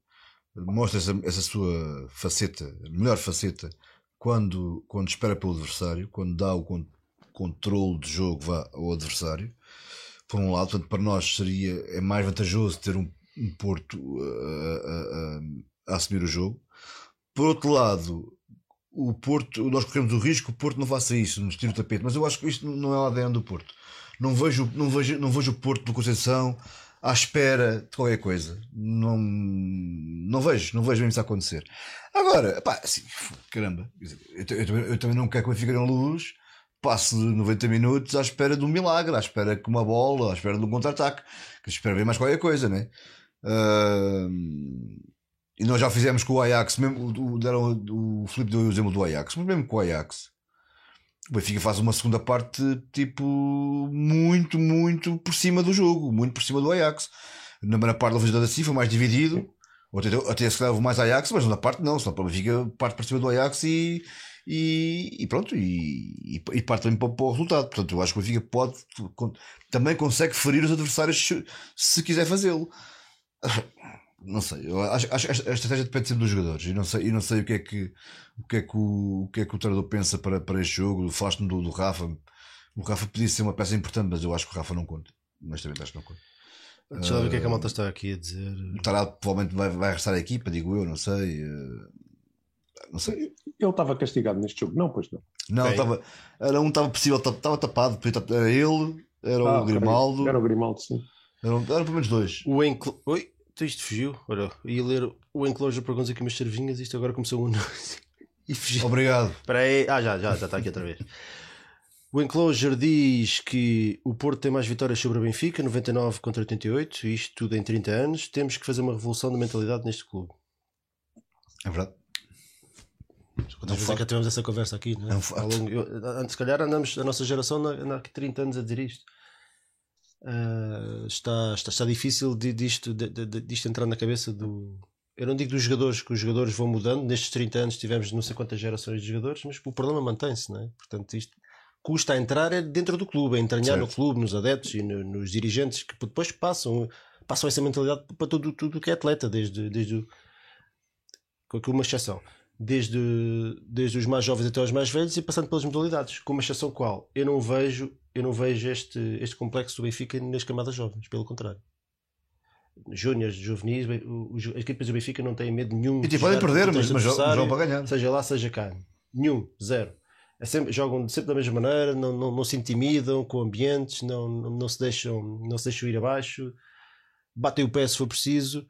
mostra essa, essa sua faceta, melhor faceta, quando, quando espera pelo adversário, quando dá o con controle de jogo vá ao adversário. Por um lado, portanto, para nós seria é mais vantajoso ter um um Porto a, a, a, assumir o jogo. Por outro lado, o Porto, nós corremos o risco que o Porto não faça isso, nos tire o tapete, mas eu acho que isto não é o ADN do Porto. Não vejo, não vejo, não vejo o Porto do Conceição à espera de qualquer coisa. Não, não vejo, não vejo mesmo isso acontecer. Agora, pá, assim, caramba, eu, eu, eu, também não quero que o Benfica luz passe 90 minutos à espera de um milagre, à espera que uma bola, à espera de um contra-ataque, que espera ver mais qualquer coisa, né? E nós já fizemos com o Ajax, mesmo o, deram, o Filipe deu o exemplo do Ajax, mas mesmo com o Ajax, o Benfica faz uma segunda parte tipo muito, muito por cima do jogo, muito por cima do Ajax. Na primeira parte da da foi mais dividido, até, até se calhar mais Ajax, mas na parte não, senão o Benfica parte por cima do Ajax e, e, e pronto, e, e, parte também para, para, o resultado. Portanto, eu acho que o Benfica pode, também consegue ferir os adversários se quiser fazê-lo. Não sei, eu acho, acho, a estratégia depende sempre dos jogadores e não sei, e não sei o que é que o que é que o, o, que é que o treinador pensa para, para este jogo. Falaste-me do, do Rafa, o Rafa podia ser uma peça importante, mas eu acho que o Rafa não conta. Mas também acho que não conta. Deixa eu ver o que é que a malta está aqui a dizer. O Tarado provavelmente vai, vai restar a equipa, digo eu, não sei. Uh, não sei. Ele estava castigado neste jogo, não, pois não. Não, estava, era um estava possível, estava tapado, era ele, era ah, o Grimaldo. Era o Grimaldo, sim. Eram, eram pelo menos dois. O Enclo... Oi, isto fugiu. Olha, ia ler o Enclosure para aqui umas cervinhas, isto agora começou um. <laughs> e fugiu. Obrigado. Espera aí. Ah, já, já, já está aqui outra vez. O Enclosure diz que o Porto tem mais vitórias sobre o Benfica, 99 contra 88, isto tudo em 30 anos. Temos que fazer uma revolução de mentalidade neste clube. É verdade. Quantas vezes é que tivemos essa conversa aqui? Não é? é um longo, eu, se calhar andamos, a nossa geração anda há 30 anos a dizer isto. Uh, está, está, está difícil de, disto, de, de, disto entrar na cabeça do. Eu não digo dos jogadores, que os jogadores vão mudando. Nestes 30 anos tivemos não sei quantas gerações de jogadores, mas o problema mantém-se, não é? Portanto, isto custa a entrar é dentro do clube, é entranhar certo. no clube, nos adeptos e no, nos dirigentes que depois passam, passam essa mentalidade para tudo, tudo que é atleta, desde, desde o, com uma exceção desde, desde os mais jovens até os mais velhos e passando pelas modalidades, com uma exceção qual eu não vejo, eu não vejo este, este complexo do Benfica nas camadas jovens, pelo contrário. Júniores, juvenis, as equipas do Benfica não têm medo nenhum. E tipo, podem perder, mas, mas jogam para ganhar. Seja lá, seja cá. Nenhum, zero. É sempre, jogam sempre da mesma maneira, não, não, não se intimidam com ambientes, não, não, não, se deixam, não se deixam ir abaixo, batem o pé se for preciso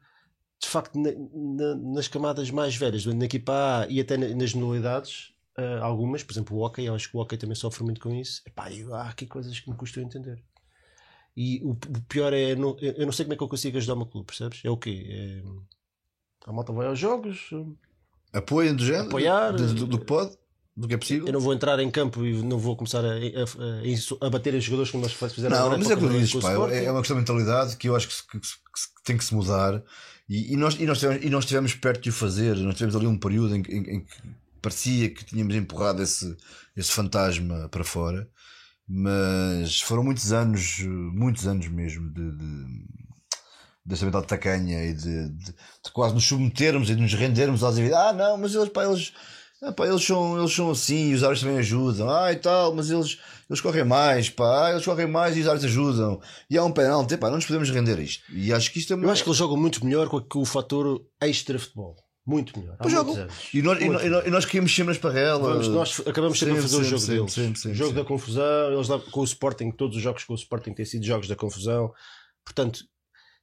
de facto, na, na, nas camadas mais velhas, na equipa A e até nas modalidades, uh, algumas, por exemplo, o hockey, eu acho que o hockey também sofre muito com isso. Epá, eu, há aqui coisas que me custam entender. E o, o pior é, não, eu não sei como é que eu consigo ajudar o meu clube, percebes? É o quê? É, a malta vai aos jogos, apoia do género, apoiar, do, do que pode do que é possível. Eu não vou entrar em campo e não vou começar a, a, a, a bater os jogadores como nós fizemos Não, mas é o que eu disse, pá, é, é uma questão de mentalidade que eu acho que, que, que, tem que se mudar e, e, nós, e, nós tivemos, e nós estivemos perto de o fazer. Nós tivemos ali um período em, em, em, que parecia que tínhamos empurrado esse, esse fantasma para fora, mas foram muitos anos, muitos anos mesmo de, de desta mentalidade tacanha e de, de, de, quase nos submetermos e de nos rendermos às evidências. Ah, não, mas eles, pá, eles, ah, pá, eles, são, eles são assim e os árbitros também ajudam. Ah, e tal, mas eles, eles correm mais, pá, ah, eles correm mais e os árbitros ajudam. E há um penalti, pá, não nos podemos render isto. E acho que isto é Eu acho que eles jogam muito melhor com, o fator extra futebol. Muito melhor. Pois jogam. E nós, e, nós, e nós caímos sempre nas parrelas. nós acabamos sempre, a fazer sempre, o jogo sempre, deles. Sempre, sempre, jogo da confusão, eles lá, com o Sporting, todos os jogos com o Sporting têm sido jogos da confusão. Portanto,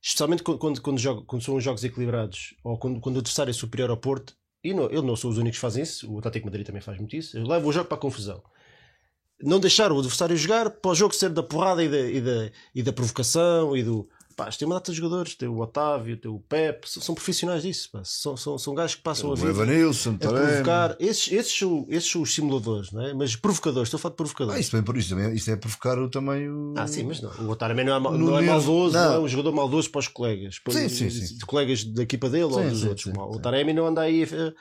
especialmente quando, quando, quando, jogo, quando são jogos equilibrados ou quando, quando o adversário é superior ao Porto, e não, eu não sou os únicos que fazem isso, o Atlético Madrid também faz muito isso. Eu levo o jogo para a confusão. Não deixar o adversário jogar para o jogo ser da porrada e da, e da, e da provocação e do Pá, tem uma data de jogadores, tem o Otávio, tem o Pep, são, profissionais disso, pá. São, são, são gajos que passam o a vida Evanilson, a provocar. Esses, esses, são, esses são os simuladores, não é? mas provocadores, estou a falar de provocadores. Ah, isso, também, isso, também, isso é provocar o, também o. Ah, sim, mas não. O Otávio não é, mal, não é maldoso, não. não. é um jogador maldoso para os colegas, para sim, sim, sim. De colegas da equipa dele sim, ou dos sim, outros. Sim, o Taremi não anda aí a,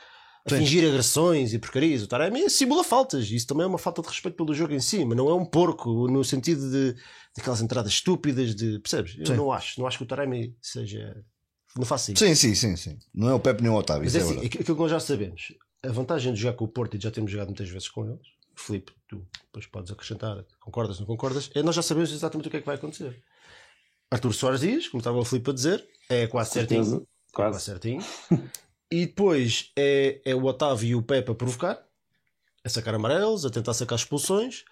a fingir agressões e porcarias. O Taremi simula faltas, isso também é uma falta de respeito pelo jogo em si, mas não é um porco no sentido de daquelas entradas estúpidas de. Percebes? Eu sim. não acho. Não acho que o Taremi seja. Não faça isso. Sim, sim, sim, sim. Não é o Pepe nem o Otávio. Mas é, é assim, aquilo que nós já sabemos. A vantagem de jogar com o Porto, e já temos jogado muitas vezes com eles, Filipe, tu depois podes acrescentar, concordas, não concordas, é nós já sabemos exatamente o que é que vai acontecer. Artur Soares Dias, como estava o Filipe a dizer, é quase certinho. Quase. É quase certinho. <laughs> e depois é, é o Otávio e o Pepe a provocar, a sacar amarelos, a tentar sacar expulsões.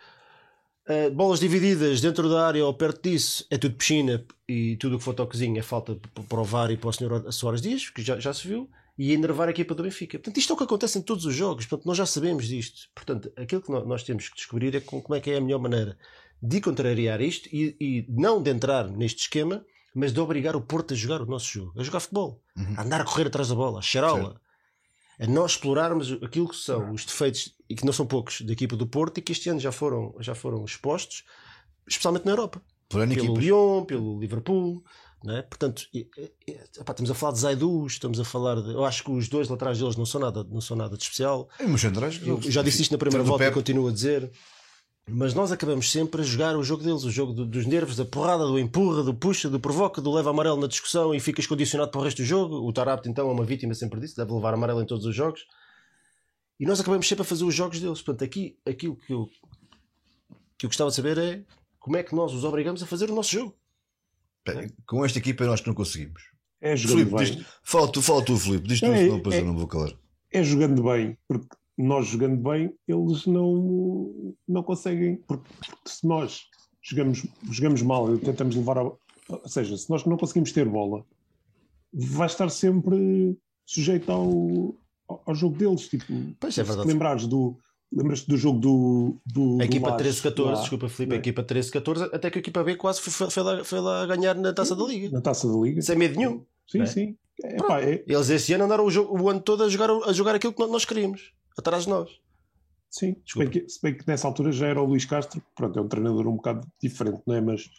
Uh, bolas divididas dentro da área ou perto disso é tudo piscina e tudo o que for toquezinho é falta para o VAR e para o Sr. Soares Dias, que já, já se viu, e enervar a equipa do Benfica. Portanto, isto é o que acontece em todos os jogos, portanto, nós já sabemos disto. Portanto, aquilo que nós temos que descobrir é como é que é a melhor maneira de contrariar isto e, e não de entrar neste esquema, mas de obrigar o Porto a jogar o nosso jogo, a jogar futebol, uhum. a andar a correr atrás da bola, a cheirá-la. a nós explorarmos aquilo que são os defeitos, e que não são poucos, da equipa do Porto e que este ano já foram, já foram expostos, especialmente na Europa. Por Pelo equipas. Lyon, pelo Liverpool. É? Portanto, e- e- epá, estamos a falar de Zaidu, estamos a falar de. Eu acho que os dois laterais deles não são nada, não são nada de especial. É uns centrais. Eu já disse isto na primeira volta e continuo a dizer. Mas nós acabamos sempre a jogar o jogo deles, o jogo do- dos nervos, da porrada, do empurra, do puxa, do provoca, do leva amarelo na discussão e ficas condicionado para o resto do jogo. O Tarapte, então, é uma vítima sempre disso, deve levar amarelo em todos os jogos. E nós acabamos sempre a fazer os jogos deles. Portanto, aqui, aquilo que eu, que eu gostava de saber é como é que nós os obrigamos a fazer o nosso jogo. Pá, Com esta equipa nós que não conseguimos. É jogando Filipe, bem. diz, fala, tu, fala tu, Filipe, diz tu, É, senão depois é- eu não vou calar. É jogando bem, porque nós jogando bem, eles não, não conseguem. Porque, se nós jogamos, jogamos mal e tentamos levar a. Ou seja, se nós não conseguimos ter bola, vai estar sempre sujeito ao, ao, jogo deles. Tipo, Pois é se verdade. te lembrares do. Lembras-te do jogo do. do A equipa Lages 13-14, lá, desculpa Filipe, a não é? equipa 13-14, até que a equipa B quase foi, foi lá, foi lá ganhar na taça da Liga. Na taça da Liga. Sem medo nenhum. Sim, é? sim. É, pá, é, Eles esse ano andaram o, jogo- o ano todo a jogar, a jogar aquilo que nós queríamos, atrás de nós. Sim, se bem, que, se bem que nessa altura já era o Luís Castro, pronto, é um treinador um bocado diferente, não é? Mas,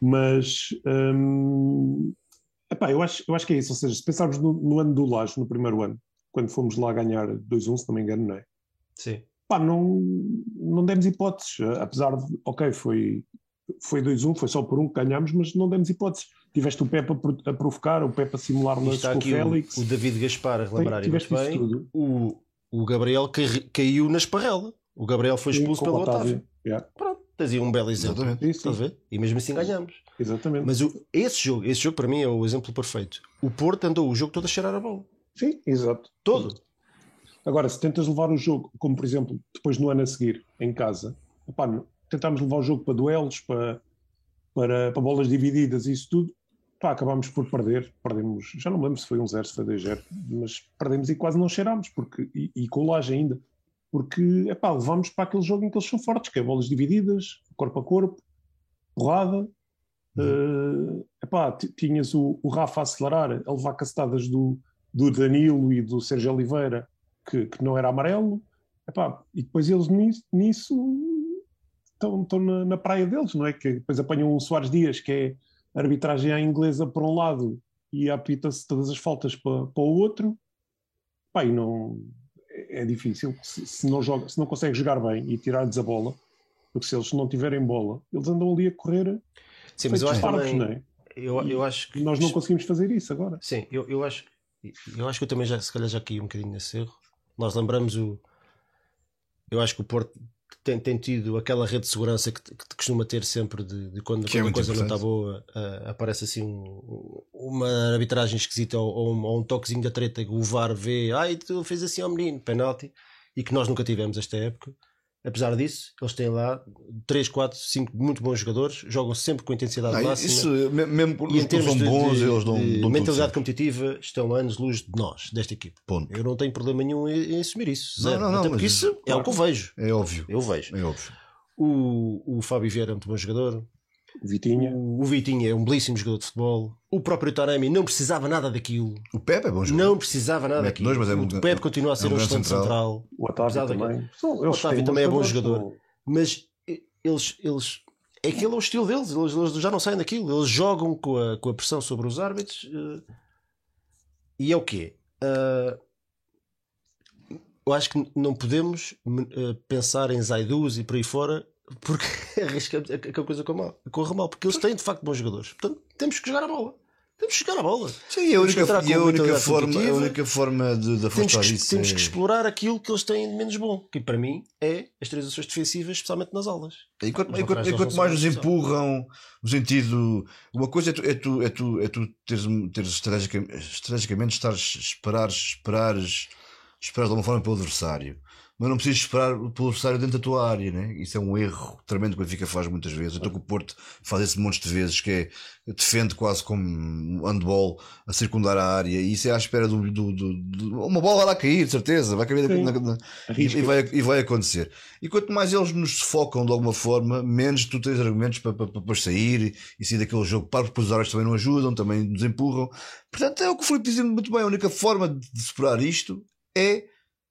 mas hum, epá, eu, acho, eu acho que é isso. Ou seja, se pensarmos no, no ano do Laje, no primeiro ano, quando fomos lá ganhar 2-1, se não me engano, não é? Sim. Pá, não, não demos hipóteses, apesar de, ok, foi, foi 2-1, foi só por um que ganhámos, mas não demos hipóteses. Tiveste o Pepe a, pro- a provocar, o Pepe a simular lances com o Félix. o, o David Gaspar a relembrar bem. tudo. O, o Gabriel cai- caiu na esparrela. O Gabriel foi expulso pelo o Otávio. Yeah, Pronto, tens aí um belo exemplo. Exatamente. isso, Estás a ver? E mesmo assim ganhamos. exatamente. Mas o- esse jogo, esse jogo para mim é o exemplo perfeito. O Porto andou o jogo todo a cheirar a bola. Sim, exato. Todo. Agora, se tentas levar o jogo, como por exemplo, depois no ano a seguir, em casa, não- tentámos levar o jogo para duelos, para, para, para bolas divididas e isso tudo, pá, acabámos por perder. Perdemos, já não me lembro se foi um 0, se foi 2-0, mas perdemos e quase não cheirámos, porque, e, e Laje ainda, porque epá, levámos para aquele jogo em que eles são fortes, que é bolas divididas, corpo a corpo, porrada. Epá, ti- tinhas o, o Rafa a acelerar, a levar cacetadas do, do Danilo e do Sérgio Oliveira, que, que não era amarelo, Epá, e depois eles nisso, nisso estão, estão na, na praia deles, não é? Que depois apanham o Soares Dias, que é arbitragem à inglesa por um lado e apita-se todas as faltas para, para o outro. Pá, e não, é difícil. Se, se não joga, se não consegue jogar bem e tirar-lhes a bola, porque se eles não tiverem bola, eles andam ali a correr Sim, mas eu acho, parvos, também, é? eu, eu acho que nós não conseguimos fazer isso agora. Sim, eu, eu acho eu acho que eu também já se calhar já caí um bocadinho nesse erro. Nós lembramos o eu acho que o Porto tem, tem tido aquela rede de segurança que, que costuma ter sempre de, de quando, é quando a muito coisa não está boa ah, aparece assim um- uma arbitragem esquisita ou, ou um, ou um toquezinho da treta que o VAR vê, ai tu fez assim ao menino, penalti e que nós nunca tivemos esta época apesar disso, eles têm lá 3, 4, 5 muito bons jogadores jogam sempre com intensidade Não, máxima isso, me- mesmo e em termos são de, bons, de- eles dão, de dão mentalidade competitiva estão anos luz de nós, desta equipe. Ponto. Eu não tenho problema nenhum em, em assumir isso. Não, Zero. não, não, Até porque isso é o que eu vejo. É óbvio. Eu vejo. É óbvio. O, o Fábio Vieira é muito bom jogador. Vitinha, O, o Vitinho é um belíssimo jogador de futebol. O próprio Taremi não precisava nada daquilo. O Pepe é bom jogador. Não precisava nada Mete daquilo. dois, mas é o um- Pepe continua a ser é um um excelente central. central. o Otávio também. São- eles Otávio também é bom jogador. Mas eles, eles é aquele é o estilo deles, eles, eles já não saem daquilo, eles jogam com a, com a pressão sobre os árbitros eh, e é o quê? Ah, eu acho que não podemos eh, pensar em Zaidus e por aí fora porque <laughs> arriscamos que a coisa corra mal, porque eles têm de facto bons jogadores. Portanto, temos que jogar a bola. Temos que jogar a bola. Sim, a única, e a única forma, a única forma de, de Temos, que, isso temos é... que explorar aquilo que eles têm de menos bom, que para mim é as três ações defensivas, especialmente nas aulas. Enquanto, Os enquanto, mais nos empurram, no sentido. Uma coisa é tu, é tu, é tu, é tu teres, teres estrategicamente, estrategicamente estares, esperares, esperares, esperares de alguma forma pelo adversário. Mas não precisas esperar pelo adversário dentro da tua área, né? Isso é um erro tremendo que o Benfica faz muitas vezes. Então que o Porto faz esse monte de vezes, que é defende quase como um handball a circundar a área, e isso é à espera do, do, do- do- uma bola vai lá cair, de certeza, vai cair na- na- e, e vai, e vai acontecer. E quanto mais eles nos sufocam de alguma forma, menos tu tens argumentos para, para, para sair e sair daquele jogo. Para porque os árbitros também não ajudam, também nos empurram. Portanto, é o que o Filipe dizia muito bem. A única forma de superar isto é,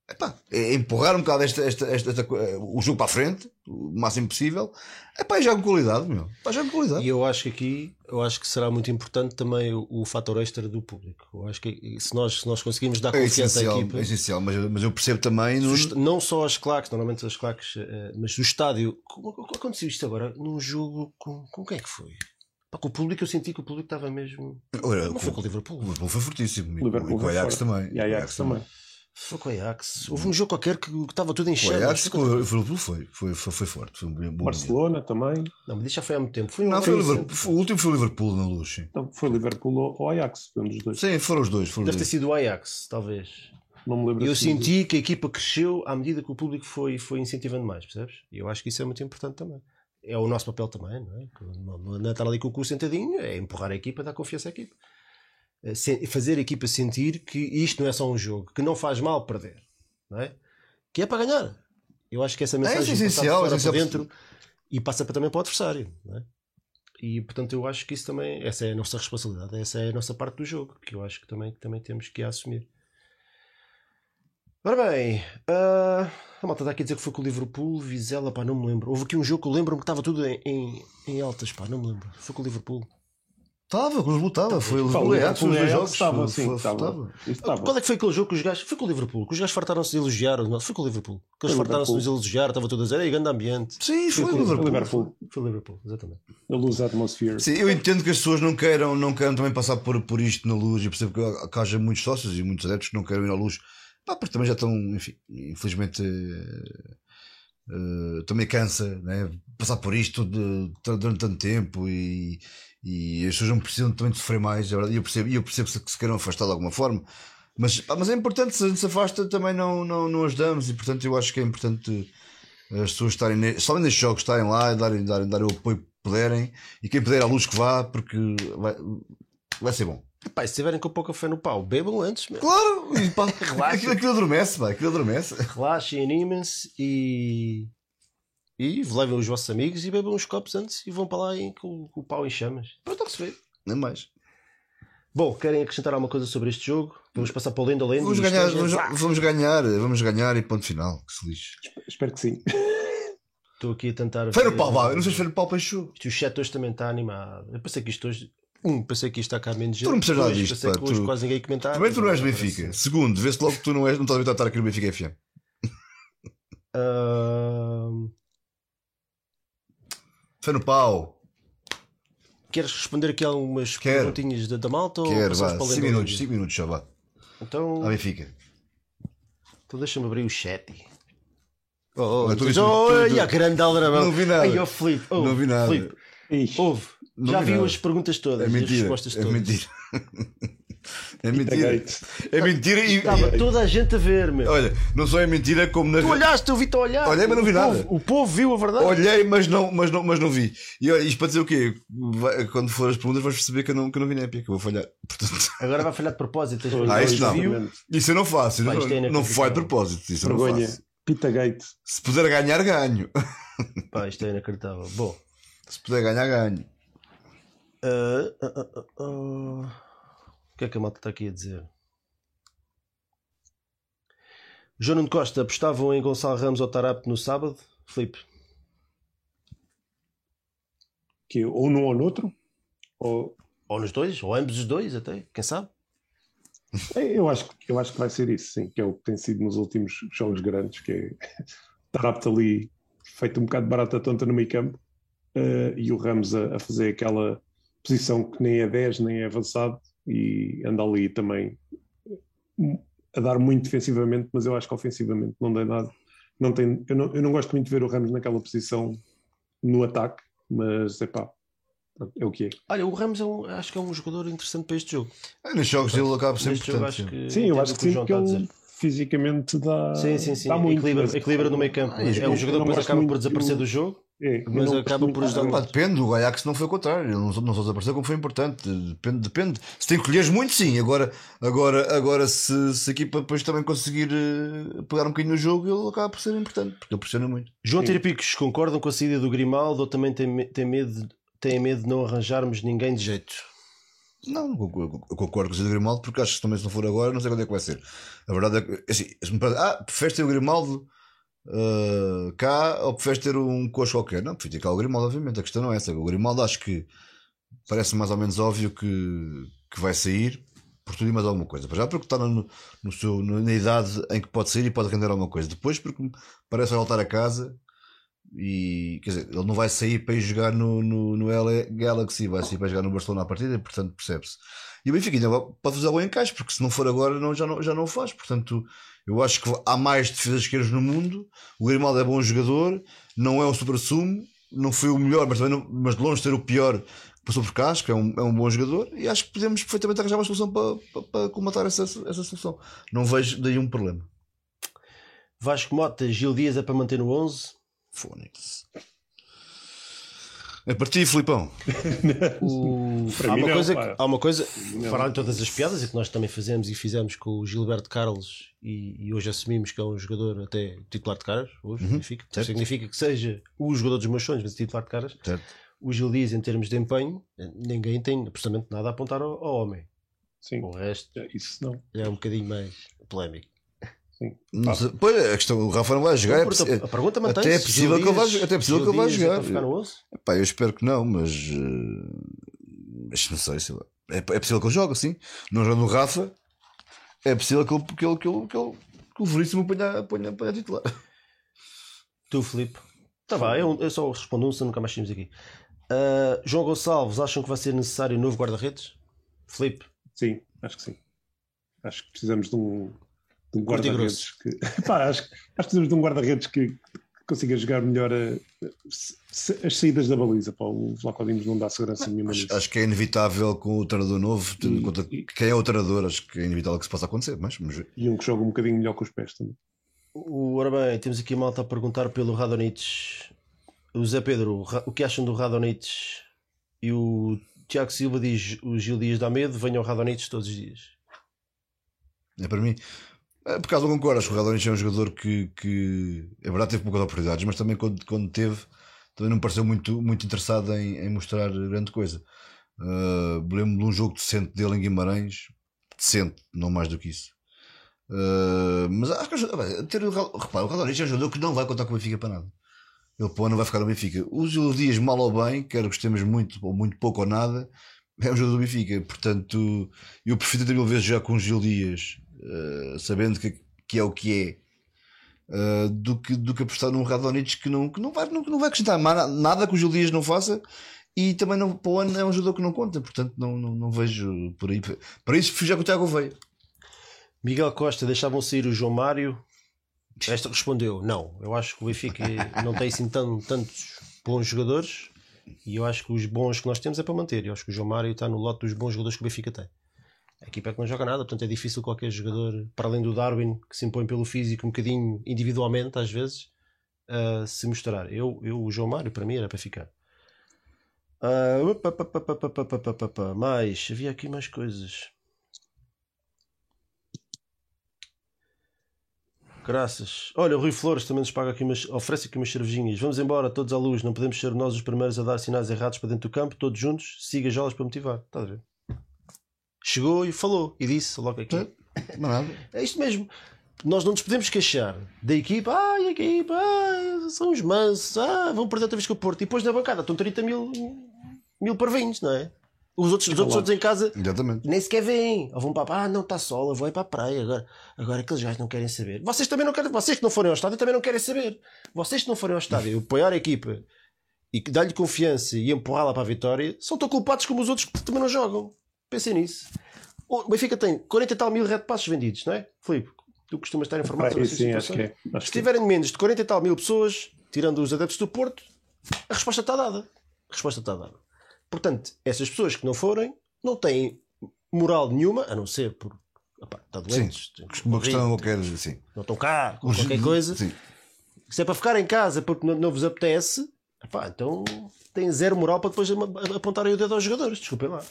epá, é empurrar um bocado esta, esta, esta, esta eh, o jogo para a frente, o máximo possível. Epá, e joga com qualidade, meu. Epá, joga com qualidade. E eu acho que aqui eu acho que será muito importante também o, o fator extra do público. Eu acho que se nós, se nós conseguirmos dar É confiança à essencial, equipa, é essencial, mas, eu- mas eu percebo também. No, não só as claques, normalmente as claques, eh, mas o estádio. Como, como aconteceu isto agora num jogo com, com quem é que foi? Pá, com o público, eu senti que o público estava mesmo. Olha, Não foi com o Liverpool. o Liverpool foi fortíssimo. E com- Liverpool e com o Ajax também. E a Ajax também. Foi com o Ajax. Houve um jogo qualquer que, estava tudo em O chamas. Ajax, com o Liverpool foi, foi, foi, foi forte. Foi um bom Barcelona também. Não, mas isso já foi há muito tempo. Foi um Não, foi. Liverpool, foi- o último foi o Liverpool na luz. Sim, Então, foi Liverpool ou Ajax, foi um dos dois. sim foram os dois. Foram Deve ter dois. sido o Ajax, talvez. Não me lembro E eu assim. senti que a equipa cresceu à medida que o público foi, foi incentivando mais, percebes? E eu acho que isso é muito importante também. É o nosso papel também, não é? Não, não é estar ali com o cu sentadinho, é empurrar a equipa, dar confiança à equipa. É fazer a equipa sentir que isto não é só um jogo, que não faz mal perder, não é? Que é para ganhar. Eu acho que essa mensagem é passa de essencial, fora essencial para dentro e passa para, também para o adversário, não é? E portanto eu acho que isso também, essa é a nossa responsabilidade, essa é a nossa parte do jogo, que eu acho que também, que também temos que assumir. Ora bem, ah, a malta está aqui a dizer que foi com o Liverpool, Vizela, pá, não me lembro. Houve aqui um jogo que eu lembro-me que estava tudo em, em, em altas, pá, não me lembro. Foi com o Liverpool. Estava, com os lutava. Foi o Ajax, os dois jogos. Estava, foi- sim, foi- estava. estava. Estava. Qual é que foi aquele jogo que os gajos. Foi com o Liverpool, que os gajos fartaram-se de elogiar. Não, foi com o Liverpool. Que eles fartaram-se de nos elogiar, estava tudo a dizer, ei, grande ambiente. Sim, foi o Foi o Liverpool. Liverpool. Foi o Liverpool, exatamente. A luz atmosphere. Sim, eu entendo que as pessoas não queiram, não queiram também passar por, por isto na luz e percebo que, que haja muitos sócios e muitos adeptos que não queiram ir à luz, pá, porque também já estão, enfim, infelizmente eh, eh, também cansa né? passar por isto de- durante tanto tempo e, e as pessoas não precisam também de sofrer mais, é verdade, e eu percebo, eu percebo que se queiram afastar de alguma forma. Mas, pá, mas é importante, se a gente se afasta também não, não, não ajudamos e portanto eu acho que é importante as pessoas estarem, somente nestes jogos, estarem lá e darem, darem, darem o apoio que puderem e quem puder à luz que vá, porque vai, vai ser bom. Pá, e se tiverem com pouca fé no pau, bebam antes, meu. Claro, e pá, <laughs> Relaxa. aquilo, aquilo adormece, vai, aquilo adormece. Relaxem, animem-se e. E levem os vossos amigos e bebam uns copos antes e vão para lá em- com, com o pau em chamas. Pronto, o se vê. Nem mais. Bom, querem acrescentar alguma coisa sobre este jogo? Vamos passar para o Lenda Lenda. Vamos ganhar, vamos, vamos ganhar, vamos ganhar e ponto final. Que se lixe. Espero que sim. <laughs> Estou aqui a tentar. No ver- pau, vá. Eu não sei se no pau para. Isto, o chat hoje também está animado. Eu pensei que isto hoje. Um, pensei que isto está cá menos Tu não precisas nada Dois, disto, Pensei pá, que hoje tu- quase ninguém comentar. Primeiro, tu não és Benfica. parece- Segundo, vê-se logo que tu não és, não estás a estar aqui no Benfica FM. <laughs> Ahm, No pau. queres responder aqui algumas Quero. perguntinhas da, da malta? ou Quero, vá. para o 5 Lenda minutos, Lenda? 5 minutos só, vá. Então, A Benfica. então deixa-me abrir o chat. Oh, oh, Olha, tu viste- tu- ai, tu- a grande aldrabão. Não vi nada. Ai, oh, Filipe, oh, Não vi nada. Filipe, Ixi, ouve. Não Já vi viu nada. as perguntas todas, É as mentira. respostas É todas. mentira. <laughs> É mentira. É mentira e. Estava toda a gente a ver, meu. Olha, não só é mentira, como na. Tu olhaste, eu vi-te a olhar. Olhei, mas não vi O nada. povo- O povo viu a verdade. Olhei, mas não, mas, não, mas não vi. E olha, isto para dizer o quê? Vai- quando for as perguntas, vais perceber que eu não, que eu não vi népia, que eu vou falhar. <laughs> Portanto, Agora vai falhar de propósito. Ah, isso não. viu. isso eu não faço. Pá, isto é não, não foi de propósito. Isso eu não Vergonha. faço. Pitagate. Se puder ganhar, ganho. <laughs> Pá, isto é inacreditável. Bom, Se puder ganhar, ganho. ah, ah, ah. O que é que a malta está aqui a dizer? João Nuno Costa, apostavam em Gonçalo Ramos ou Tarap no sábado? Filipe, Que ou num ou noutro. Ou... ou nos dois, ou ambos os dois, até, quem sabe? É, Eu acho, que- eu acho que vai ser isso, sim. Que é o que tem sido nos últimos jogos grandes. Que é <laughs> estar apto ali, feito um bocado barata tonta no meio campo. eh, e o Ramos a, a fazer aquela posição que nem é 10, nem é avançado. E anda ali também a dar muito defensivamente, mas eu acho que ofensivamente não dá nada. Não tem, eu, não, eu não gosto muito de ver o Ramos naquela posição no ataque, mas é pá, é o que é. Olha, o Ramos é um- acho que é um jogador interessante para este jogo. Ah, Nos jogos dele acaba por ser Neste jogo importante. acho que. Sim, eu acho que o sim, a ele fisicamente dá. Sim, sim, sim. dá muito, equilibra, equilibra no meio campo. Ah, é eu- um eu jogador não que depois acaba por desaparecer do- do jogo. É, Mas acaba por ajudar Ah, depende, o Ajax não foi o contrário, ele não, não só desapareceu como foi importante. Depende, depende. Se tem colheres muito, sim. Agora, agora, agora se, se a equipa depois também conseguir eh, pegar um bocadinho no jogo, ele acaba por ser importante, porque ele pressiona muito. João Sim. Tirapicos, concordam com a saída do Grimaldo ou também tem, tem medo, têm medo de não arranjarmos ninguém de jeito? Não, eu concordo com o Grimaldo porque acho que também se não for agora, não sei quando é que vai ser. A verdade é que, assim, se me parece, ah, preferes ter o Grimaldo uh, cá ou preferes ter um coxo qualquer? Não, prefiro ter cá o Grimaldo, obviamente. A questão não é essa. O Grimaldo acho que parece mais ou menos óbvio que, que vai sair por tudo e mais alguma coisa. Já porque está no, no seu, na idade em que pode sair e pode render alguma coisa. Depois porque parece voltar a casa e quer dizer, ele não vai sair para ir jogar no, no, no LA Galaxy, vai sair para jogar no Barcelona à partida, e, portanto percebe-se. E o Benfica ainda pode fazer algum encaixe, porque se não for agora não, já, não, já não o faz. Portanto, eu acho que há mais defesas esquerdas no mundo. O Grimaldo é bom jogador, não é um super-sumo, não foi o melhor, mas, também não, mas de longe ser o pior passou por que é um, é um bom jogador e acho que podemos perfeitamente arranjar uma solução para, para, para comatar essa, essa solução. Não vejo daí um problema. Vasco Mota, Gil Dias é para manter no 11? Fónix. É <laughs> para ti, Filipão. O... há, uma coisa que, há uma coisa, para todas as piadas, e que nós também fazemos e fizemos com o Gilberto Carlos, e, e hoje assumimos que é um jogador até titular de caras, hoje uhum, significa, significa que seja o jogador dos meus sonhos, mas titular de caras. Certo. O Gil diz, em termos de empenho, ninguém tem absolutamente nada a apontar ao, ao homem. Sim. O resto é, isso não. é um bocadinho mais polémico. Sei, pois, a questão, o Rafa não vai jogar. Não, é, a pergunta mantém até é possível que ele vá, até é possível que ele vá jogar. É Epá, eu espero que não, mas, uh, mas não sei, sei lá. É, é possível que ele jogue assim. Não jogando o Rafa, é possível que ele, que ele, que ele, que ele, que o Veríssimo ponha, ponha, ponha titular. Tu, Filipe. Tá bem, eu, eu só respondo um, se nunca mais tínhamos aqui. Uh, João Gonçalves, acham que vai ser necessário um novo guarda-redes? Filipe? Sim, acho que sim. Acho que precisamos de um, de um guarda-redes que. <laughs> Pá, acho, acho que precisamos de um guarda-redes que, que, consiga jogar melhor a, a, as saídas da baliza. Pá, o Vlaco Dimos não dá segurança nenhuma acho, acho, que é inevitável com o treinador novo, tendo em conta e, quem é o treinador, acho que é inevitável que isso possa acontecer. Mas, mas... E um que joga um bocadinho melhor com os pés também. Ora bem, temos aqui a malta a perguntar pelo Radonich. O Zé Pedro, o que acham do Radonich? E o Tiago Silva diz: o Gil Dias dá medo, venham ao Radonich todos os dias. É para mim, por causa não concordo, acho que o Radonich é um jogador que, que é verdade teve poucas oportunidades, mas também quando, quando teve, também não me pareceu muito, muito interessado em, em mostrar grande coisa. Uh, lembro de um jogo decente dele em Guimarães, decente, não mais do que isso. Uh, mas acho que ter, repara, o Radonich é um jogador que não vai contar com o Benfica para nada. Ele pô, não vai ficar no Benfica. Os dias mal ou bem, quer gostemos muito ou muito pouco ou nada, é um jogador do Benfica. Portanto, eu prefiro ter mil vezes já com o Gil Dias eh, sabendo que, que é o que é, uh, do, que, do que apostar num Radonich que não, que não, vai, não, não vai acrescentar nada que o Gil Dias não faça e também não, para o ano é um jogador que não conta, portanto não, não, não vejo por aí. Para isso, fui já com o Tiago veio. Miguel Costa, deixavam sair o João Mário. Esta respondeu: não. Eu acho que o Benfica <laughs> não tem assim tão, tantos bons jogadores e eu acho que os bons que nós temos é para manter. Eu acho que o João Mário está no lote dos bons jogadores que o Benfica tem. A equipa é que não joga nada, portanto é difícil qualquer jogador, para além do Darwin, que se impõe pelo físico um bocadinho individualmente, às vezes, uh, se mostrar. Eu, eu, o João Mário, para mim, era para ficar. Uh, mais, havia aqui mais coisas. Graças. Olha, o Rui Flores também nos paga aqui umas, oferece aqui umas cervejinhas. Vamos embora, todos à luz. Não podemos ser nós os primeiros a dar sinais errados para dentro do campo, todos juntos. Siga jolas para motivar. Estás a ver? Chegou e falou e disse logo aqui. É, é isto mesmo. Nós não nos podemos queixar da equipa, ah, a equipa, ah, são os mansos, ah, vão perder outra vez com o Porto. E depois na bancada estão 30 mil, mil parvinhos, não é? Os outros, os outros em casa Exatamente. nem sequer vêm. Ou vão para ah, não está sol, eu vou ir para a praia. Agora, agora aqueles gajos não querem saber. Vocês também não querem, vocês que não forem ao estádio também não querem saber. Vocês que não forem ao estádio apoiar a equipa e dar-lhe confiança e empurrá-la para a vitória são tão culpados como os outros que também não jogam. Pensem nisso. O Benfica tem 40 e tal mil red passos vendidos, não é? Filipe, tu costumas estar informado sobre sim, acho que é. Acho Se tiverem menos de 40 e tal mil pessoas, tirando os adeptos do Porto, a resposta está dada. A resposta está dada. Portanto, essas pessoas que não forem, não têm moral nenhuma, a não ser por. Opa, está doentes. Sim, uma questão eu quero assim. Não estão cá, com qualquer coisa. Sim. Se é para ficar em casa porque não, não vos apetece, opa, então têm zero moral para depois apontarem o dedo aos jogadores. Desculpem lá.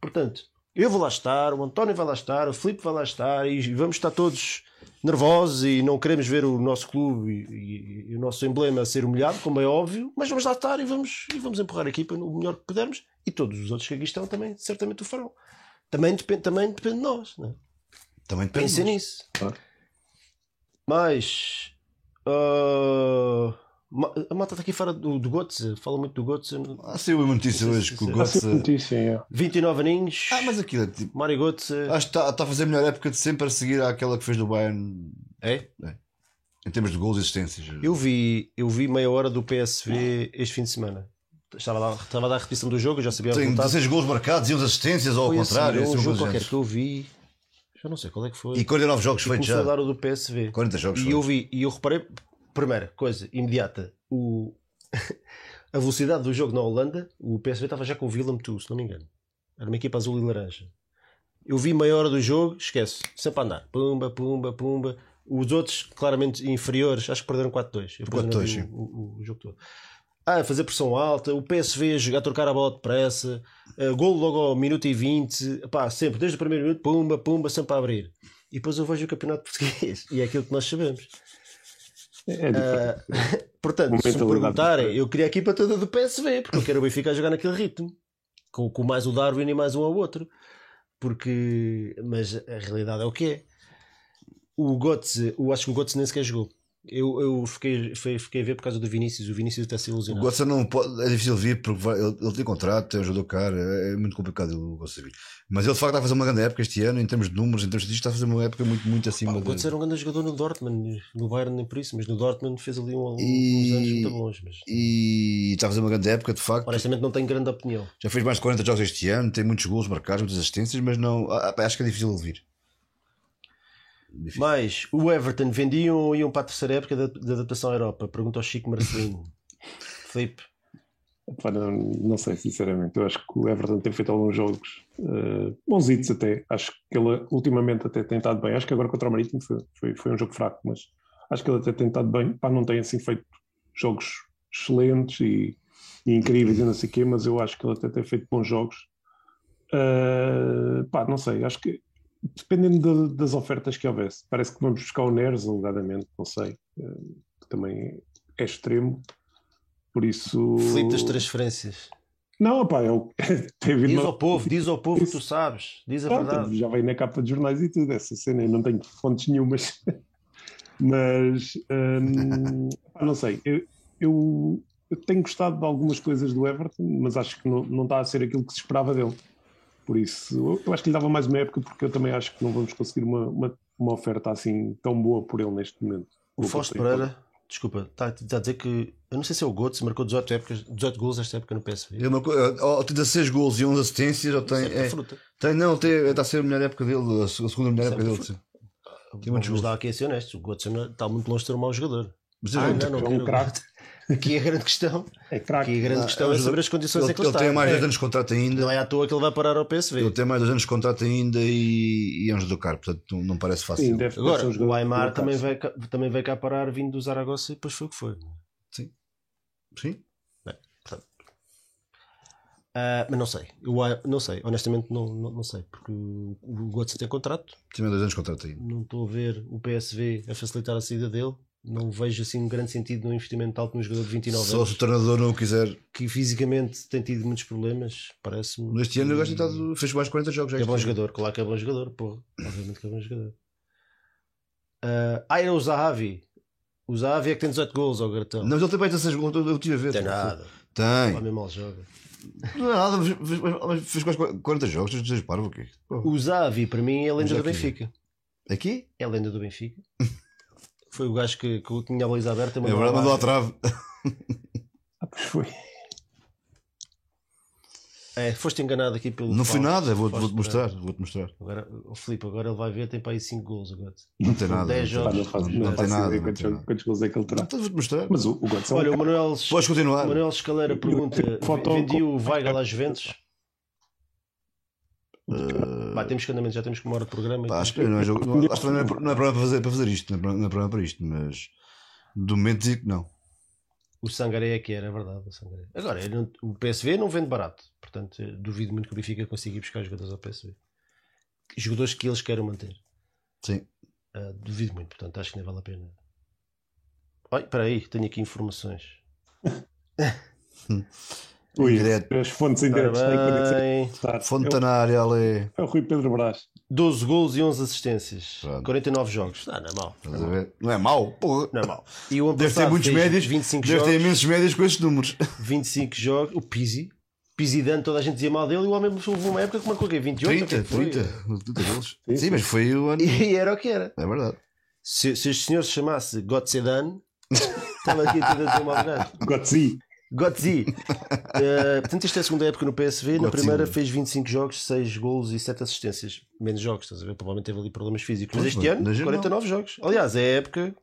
Portanto, Eu vou lá estar, o António vai lá estar, o Filipe vai lá estar e vamos estar todos nervosos e não queremos ver o nosso clube e, e- e o nosso emblema a ser humilhado, como é óbvio, mas vamos lá estar e vamos, e vamos empurrar a equipa no melhor que pudermos e todos os outros que aqui estão também certamente o farão. Também depende, também depende de nós. Né? Também depende. Pensem nisso. Claro. Mas ma- a malta está aqui fora do, do Götze, fala muito do Götze. Ah, saiu uma notícia hoje que o Götze. notícia, é. 29 aninhos, Ah, mas aquilo é tipo. Mário Götze. Acho que está está a fazer a melhor época de sempre a seguir àquela que fez do Bayern É? em termos de gols e assistências. Eu vi, eu vi meia hora do PSV este fim de semana. Estava, lá, estava a dar a repetição do jogo, eu já sabia o Tem resultado. 16 gols marcados e 11 assistências, ou ao Foi a contrário. seguir a um jogo qualquer que eu vi. Já não sei qual é que foi. E 49 jogos E feitos começou a já. dar o do PSV. 40 jogos E feitos. eu vi, e eu reparei, primeira coisa, imediata, o, <laughs> a velocidade do jogo na Holanda, o PSV estava já com o Willem Tu, se não me engano. Era uma equipa azul e laranja. Eu vi meia hora do jogo, esquece, sempre a andar. Pumba, pumba, pumba. Os outros, claramente inferiores, acho que perderam 4-2. Eu depois não 4-2, vi sim. o, o- o jogo todo. Ah, a fazer pressão alta, o PSV a jogar, a trocar a bola depressa, uh, gol logo ao minuto e 20, pá, sempre, desde o primeiro minuto, pumba, pumba, sempre a abrir. E depois eu vejo o campeonato <laughs> português e é aquilo que nós sabemos. É. Ah, <laughs> portanto, se me perguntarem, eu queria a equipa toda do PSV, porque eu quero o Benfica a jogar naquele ritmo, com, com mais o Darwin e mais um ao outro. Porque, mas a realidade é o que é. O Götze, eu acho que o Götze nem sequer jogou. Eu, eu fiquei, fiquei, a ver por causa do Vinícius. O Vinícius está a se O ilusionado. Götze não pode, é difícil vir porque ele, ele tem contrato, é um jogador caro, é, é muito complicado o Götze vir. Mas ele de facto está a fazer uma grande época este ano, em termos de números, em termos de está a fazer uma época muito, muito acima Pá, o Götze era um grande jogador no Dortmund, no Bayern nem por isso, mas no Dortmund fez ali um, E- uns anos muito bons. Mas E está a fazer uma grande época, de facto. honestamente não tenho grande opinião. Já fez mais de 40 jogos este ano, tem muitos gols marcados, muitas assistências, mas não. ah, pá, acho que é difícil de vir. Difícil. Mas o Everton vendiam ou iam para a terceira época da, da adaptação à Europa? Pergunta ao Chico Marcelino. <laughs> Filipe, Pá, não, não sei, sinceramente. Eu acho que o Everton tem feito alguns jogos uh, bonzitos até. Acho que ele ultimamente até tem estado bem. Acho que agora contra o Marítimo foi, foi, foi um jogo fraco, mas acho que ele até tem estado bem. Pá, não tem assim feito jogos excelentes e, e incríveis e não sei o quê, mas eu acho que ele até tem feito bons jogos. Uh, pá, não sei, acho que dependendo de- das ofertas que houvesse, parece que vamos buscar o Neres, alegadamente, não sei, uh, que também é extremo. Por isso. Filipe das transferências. Não, pá, eu <laughs> tem havido Diz uma- ao povo, diz ao povo que Isso. tu sabes. Diz a Pronto, verdade. já veio na capa de jornais e tudo, essa cena, eu não tenho fontes nenhumas. <laughs> Mas hum, <laughs> não sei, eu, eu, eu tenho gostado de algumas coisas do Everton, mas acho que não, não está a ser aquilo que se esperava dele. Por isso, eu, acho que lhe dava mais uma época, porque eu também acho que não vamos conseguir uma, uma, uma oferta assim tão boa por ele neste momento. O Fausto Pereira, desculpa, está está a dizer que. Eu não sei se é o Götze, marcou 18, épocas, 18 gols esta época no PSV. Ele marcou, ó, tem 16 gols e 11 assistências, ou tem, é é, fruta. tem, não, tem, está a ser a melhor época dele, a se- a segunda melhor Isso é época dele. Tem muitos Vamos gols. lá aqui a ser honestos. O Götze está muito longe de ser um mau jogador. Mas Ah, ele- não, não é um craque. Aqui é a grande questão. É Aqui craque. a grande Não, questão é é saber jogador- as condições ele, em que ele, ele está. tem mais de É. 10 anos de contrato ainda. Não é à toa que ele vai parar ao PSV. Ele tem mais 2 anos de contrato ainda e, e é um jogador caro, portanto não, não parece fácil. Sim, Agora, o Aymar também veio, cá- também veio cá parar vindo do Zaragoza e depois foi o que foi. Sim. Ah, mas não sei. Eu, ah, não sei. Honestamente, não, não, não sei. Porque o o Götze tem contrato. Tem mais 2 anos de contrato ainda. Não estou a ver o PSV a facilitar a saída dele. Não vejo assim um grande sentido no investimento alto num jogador de 29 Só se anos o treinador não quiser. que fisicamente tem tido muitos problemas. Parece-me. Neste ano o gajo tem estado- fez mais de 40 jogos já. É bom jogador, claro que é bom jogador, porra. Obviamente que é bom jogador. Ah, ah, era o Zahavi. O Zahavi é que tem 18 gols ao Gratão. Não, mas ele tem mais 16 gols, eu eu tive a ver. tem nada. Tem. Lá mesmo mal joga. Não é nada, mas fez, quase 40 jogos, dizes parvo o quê? O Zahavi, para mim, é a lenda do Benfica. Aqui? É a lenda do Benfica. <laughs> Foi o gajo que, que tinha a baliza aberta. É verdade, mandou à trave. Ah, pois foi. É, foste enganado aqui pelo. Não fui nada, vou-te vou mostrar. Pereira. Vou-te mostrar. Agora, o Filipe, agora ele vai ver, tem para aí 5 gols agora. Não tem nada. 10 não Pá, tem- não faço, não, não não tem nada. não quantos, tem nada. quantos gols é que ele terá. Então vou-te mostrar. Mas o, o é um Olha, o craque. Manuel, Podes continuar. Manuel Escaleira pergunta: Foto- vendi o Weigl às Juventus? Uh, Vai, temos que andamento, já temos que uma hora de programa. pá, acho que não é, jogo, <laughs> não, acho que não é, não é problema para fazer, para fazer isto. Não é, problema- não é para isto, mas do momento digo que não. O Sangaré é que era, é verdade. O, Sangaré. Agora, o PSV não vende barato. Portanto, eh, duvido muito que o Benfica consiga ir buscar jogadores ao PSV. Jogadores que eles queiram manter. Sim. Ah, duvido muito, portanto, acho que nem vale a pena. Olha, espera aí, tenho aqui informações. <laughs> <laughs> Ui, Direto. as fontes em direto têm Ora que bem, estar. Fontanária ali. É o Rui Pedro Brás. 12 golos e 11 assistências. Pronto. 49 jogos. Ah, não é mau. Não é mau? Porra. Não é mau. E o Deve ter muitos médios. 25 Deve ter jogos. imensos médios com estes números. 25 jogos. O Pizzi. Pizzi dando, toda a gente dizia mal dele. E o homem houve uma época que marcou o quê? 28? 30, o que foi? 30. 30 golos. Sim, Sim, mas foi o ano. <laughs> E era o que era. É verdade. Se, se este senhor se chamasse Gotzedan, <laughs> estava aqui a dizer mal do gajo. Gotzi. Uh, <laughs> portanto, esta é a segunda época no PSV. Na Godzilla. primeira fez 25 jogos, 6 golos e 7 assistências. Menos jogos, estás a ver? Provavelmente teve ali problemas físicos. Mas este ano, na geral. 49 jogos. Aliás, é a época.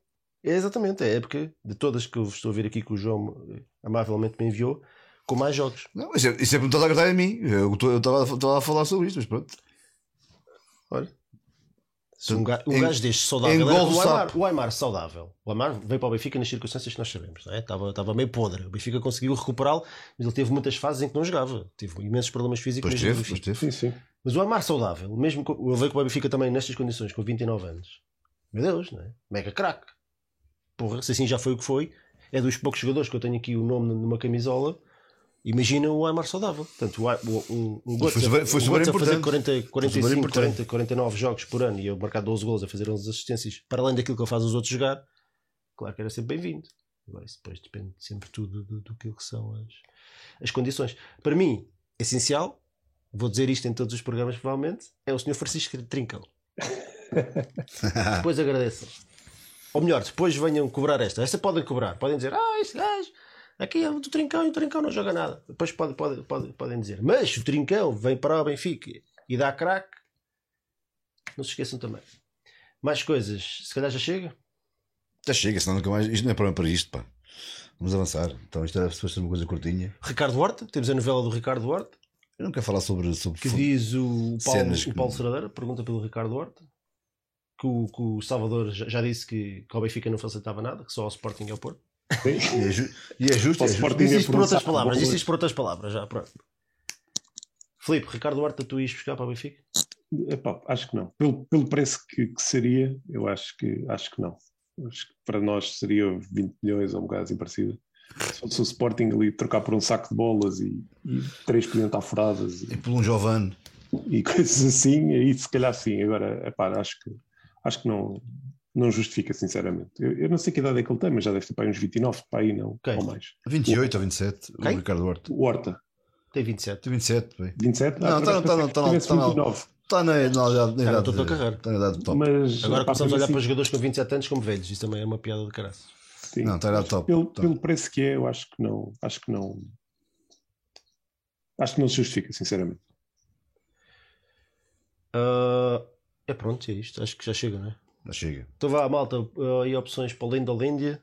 É exatamente, é a época de todas que eu estou a ver aqui que o João eh, amavelmente me enviou, com mais jogos. Não, isso é, isso é porque estás a agradar a mim. Eu estava a falar sobre isto, mas pronto. Olha. Se um, ga- um Em- gajo deste saudável. Era o. Aymar, o Aymar saudável. O Aymar veio para o Benfica nas circunstâncias que nós sabemos. Não é? estava, estava meio podre. O Benfica conseguiu recuperá-lo, mas ele teve muitas fases em que não jogava. Teve imensos problemas físicos Pois teve, pois teve. Sim, sim. Mas o Aymar saudável, mesmo com, ele veio com o Benfica também nestas condições, com 29 anos. Meu Deus, não é? Mega craque. Porra, se assim já foi o que foi, é dos poucos jogadores que eu tenho aqui o nome numa camisola. Imagina o Aymar saudável. Portanto, o, o- super- foi super Götze a fazer importante. 40, super 45, importante. 40, 49 jogos por ano e eu marcar 12 gols a fazer 11 assistências, para além daquilo que ele faz os outros jogar, claro que era sempre bem-vindo. Agora, isso depois depende sempre tudo do, do que são as, as condições. Para mim, essencial, vou dizer isto em todos os programas provavelmente, é o Sr. Francisco Trincão. <laughs> depois agradeçam. Ou melhor, depois venham cobrar esta. Esta podem cobrar. Podem dizer, ah, este gajo, aqui é o do Trincão e o Trincão não joga nada. Depois pode, pode, pode- podem dizer, mas o Trincão vem para o Benfica e dá craque. Não se esqueçam também. Mais coisas, se calhar já chega. Já chega, senão nunca mais. Isto não é programa para isto, pá. Vamos avançar. Então isto era suposto ser uma coisa curtinha. Ricardo Horta, temos a novela do Ricardo Horta. Eu não quero falar sobre. sobre que diz o Paulo, o Paulo Seradeira, pergunta pelo Ricardo Horta, que o, que o Salvador já, já disse que, que ao Benfica não facilitava nada, que só ao Sporting e ao Porto. E é, e é justo. É justo. É isto por outras palavras, disse isto por outras palavras, já, pronto. Filipe, Ricardo Horta, tu ias buscar para o Benfica? Epá, acho que não. Pelo, pelo preço que, que seria, eu acho que, acho que não. Acho que para nós seria 20 milhões ou um bocado assim parecido. Se fosse o Sporting ali trocar por um saco de bolas e, e três clientafuradas E e, por um Giovanni. e coisas assim, aí se calhar sim. Agora, epá, acho que, acho que não, não justifica, sinceramente. Eu, eu não sei que idade é que ele tem, mas já deve ter para aí uns 29, para aí não, Quem? ou mais. 28 ou 27. Quem? O Ricardo Horta. O Horta, Tem 27. Tem 27, bem. 27? Não, Ah, tá- por tá- tá- tá- tá- 29. Está na, na, idade- na Está na idade. tua de- carreira. Está na idade top. Mas, Agora começamos a olhar assim, para jogadores com 27 anos como velhos, isso também é uma piada de caraças. sim. Não, está na idade top. pelo, Top. pelo preço que é, eu acho que não, acho que não, acho que não se justifica, sinceramente. Ah, é pronto, é isto, acho que já chega, não é? Já chega. Então vá, malta, uh, aí opções para além da Líndia.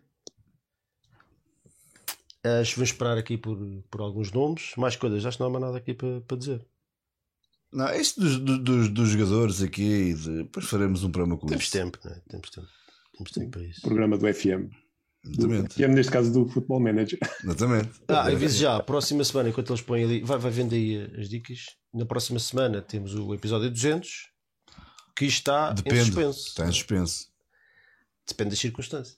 Acho que vou esperar aqui por, por alguns nomes. Mais coisas, acho que não há mais nada aqui para, para dizer. Não, isto dos, dos- dos, jogadores aqui, de- depois faremos um programa com Temos isso. tempo, não é? Temos tempo. Temos tempo para isso. Programa do FM. Exatamente. FM, neste caso, do Football Manager. Exatamente. Ah, aviso já, próxima semana, enquanto eles põem ali, vai, vai vendo aí as dicas. Na próxima semana temos o episódio 200, que está em Depende. suspenso. Está em suspenso. Depende das circunstâncias.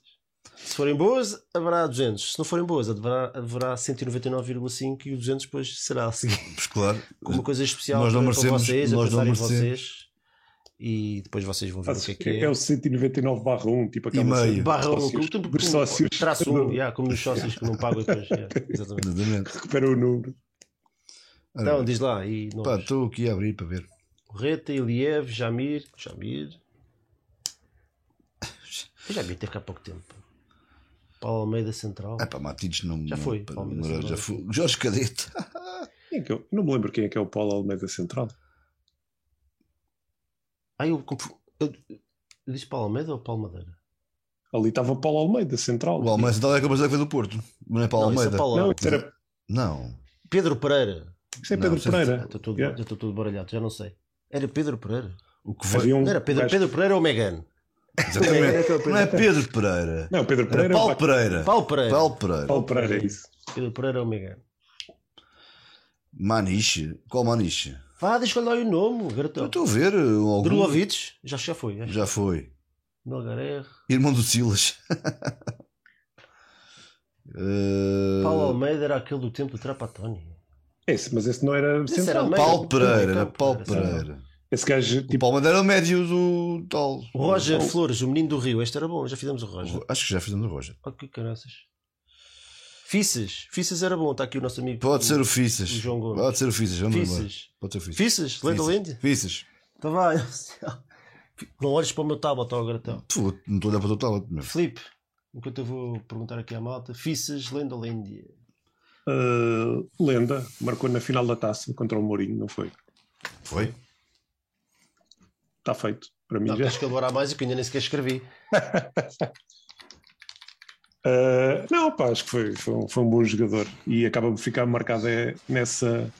Se forem boas, haverá 200. Se não forem boas, haverá, haverá 199,5 e o 200 depois será a seguir. Pois claro. com uma coisa especial Nós não merecemos- vocês, nós não em merecemos. vocês. E depois vocês vão ver o que é que É, é. o 199 barra 1, tipo aquela meio. cena Barra dos um, sócios, como, sócios. traço um, <laughs> yeah, como nos sócios que não pagam depois. yeah, <laughs> exatamente. Exatamente. Recupera o número. Então, diz lá. E Pá, estou aqui a abrir para ver. Reta, Iliev, Jamir. Jamir. Jamir teve cá há pouco tempo. Paulo Almeida Central. Ah, pá, Matites não Já não- foi, não- Central. já foi. Jorge Cadete. Quem é que é não me lembro quem é que é o Paulo Almeida Central. Ah, eu, eu, eu disse Paulo Almeida ou Paulo Madeira? Ali estava Paulo Almeida Central. O Almeida Central é aquele que foi do Porto. Não é Paulo Não, é Almeida. Paulo Não, Almeida. era. Não. Pedro Pereira. Isso é Não, Pedro é- Pereira. Estou todo, Yeah. já estou todo baralhado, já não sei. Era Pedro Pereira. O que um Não era Pedro, Pedro Pereira ou Megan? Exatamente. Não é Pedro Pereira. Não, Pedro Era Pereira. Paulo pá, Pereira. Paulo Pereira. Paulo Pereira. Paulo Pereira, é isso. Pedro Pereira é o Miguel. Maniche. Qual Maniche? Vá, deixa lá o nome, Eu garotão. estou a ver. um Algum... Drulovic, já, já foi. Já. Já foi. Melgarer. Irmão do Silas. <laughs> Paulo Almeida era aquele do tempo do Trapatoni. Esse, mas esse não era Esse era central. meio- Paulo Pereira. Era Paulo era. Pereira. Esse gajo, O tipo, Paulo Pereira era o médio do tal. O Roger O- Flores, o menino do Rio. Este era bom, já fizemos o Roger. Acho que já fizemos o Roger. Oh, que caraças. Fissas. Fissas era bom, está aqui o nosso amigo. Pode ser o Fissas. o João Gomes. Pode ser o Fissas. Vamos. Fissas. Pode ser o Fissas. Fissas? Lenda Lende? Fissas. Então vai. <laughs> Não olhes para o meu tablet, ó, garotão. Pô, Não estou a olhar para o teu tablet. meu. Filipe, enquanto eu vou perguntar aqui à malta, Fissas, Lenda. Uh, lenda, marcou na final da taça contra o Mourinho, não foi? Foi? Está feito. Para mim Não, já. tens que elaborar mais e que ainda nem sequer escrevi. Uh, <laughs> não, pá, acho que foi, foi, um, foi um bom jogador e acaba por ficar marcado é, nessa,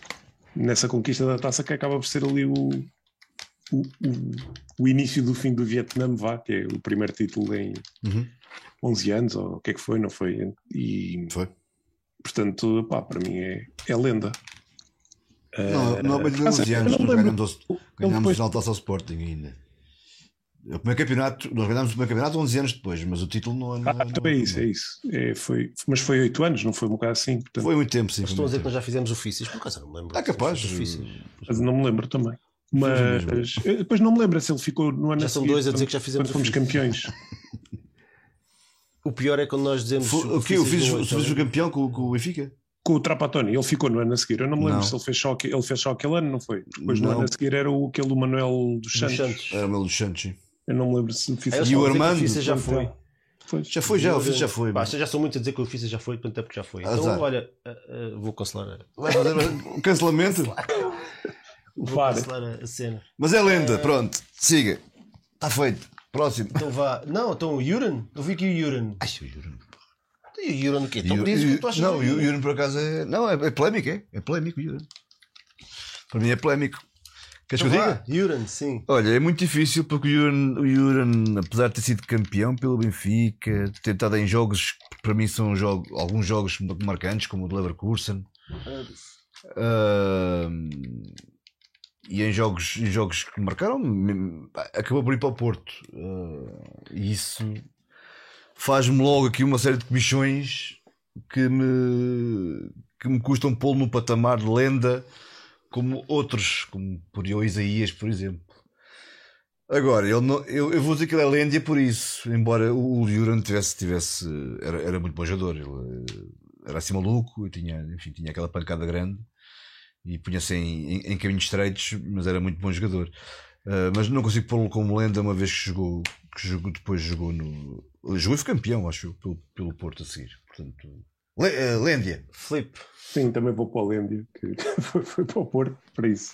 nessa conquista da taça que acaba por ser ali o, o, o, o início do fim do Vietnã, vá, que é o primeiro título em Uhum. 11 anos, ou o que é que foi, não foi? E Foi. Portanto, pá, para mim é, é lenda. Não, não há bem de por acaso, 11 eu anos. não Nós ganhamos, o final taça ao Sporting ainda. O primeiro campeonato, nós ganhámos o primeiro campeonato 11 anos depois, mas o título não, não, Ah, não, então é isso, é isso. É, foi, mas foi 8 anos, não foi um bocado assim, portanto, Foi muito tempo, sim. Mas estão a dizer que nós já fizemos o Fissas, por acaso não me lembro. Ah, capaz. Do Fissas. mas não me lembro também. Mas eh, depois não me lembro se ele ficou no ano Já são dois a dizer que já fizemos quando fomos campeões. <laughs> O pior é quando nós dizemos. Foi- O que? O Fissas não o o é? campeão com, com o Benfica? Com o Trapatoni, ele ficou no ano a seguir. Eu não me lembro Não. se ele fez, só, ele fez só aquele ano, não foi? Depois no Não. ano a seguir era o, aquele do Manuel dos Santos. Santos. Era o meu dos Santos. sim. Eu não me lembro se fiz Ah, eles E o Armando? Fissas já foi. Foi. Já foi, já, o Fissas já foi. Pá, já são muitos a dizer que o Fissas já foi, portanto é porque já foi. Então, Azar. olha, ah, ah, vou cancelar, a- Vai fazer um cancelamento? vou cancelar a, a cena. Mas é lenda, pronto. Siga. Está feito. Próximo. Então vá. Não, então o Yuran. Eu vi aqui o Yuran. Ai, o Yuran. E o Yuran o quê? Então o que tu achas Não, o. Yuran por acaso é. Não, é, é polémico, é? É polémico o. Para mim é polémico. Queres Então que eu vá, diga? Sim. Olha, é muito difícil porque o Yuran, o apesar de ter sido campeão pelo Benfica, ter estado em jogos que para mim são jogos, alguns jogos marcantes, como o do Leverkusen, ah, e em jogos, em jogos que marcaram, acabou por ir para o Porto. Ah, e isso faz-me logo aqui uma série de comissões que me, que me custam pô-lo no patamar de lenda como outros, como por Isaías, por exemplo. Agora, ele não- eu, eu vou dizer que ele é lenda por isso, embora o, o tivesse, tivesse era, era muito bom jogador, ele eh, era assim maluco, tinha, enfim, tinha aquela pancada grande e punha-se em, em, em caminhos estreitos, mas era muito bom jogador. Ah, mas não consigo pô-lo como lenda uma vez que jogou, que jogou depois jogou no. Jogou e foi campeão, acho eu, pelo, pelo Porto a seguir. Portanto, Le, eh, Lêndia. Filipe. Sim, também vou para o Lêndia, que <laughs> foi, foi para o Porto para isso.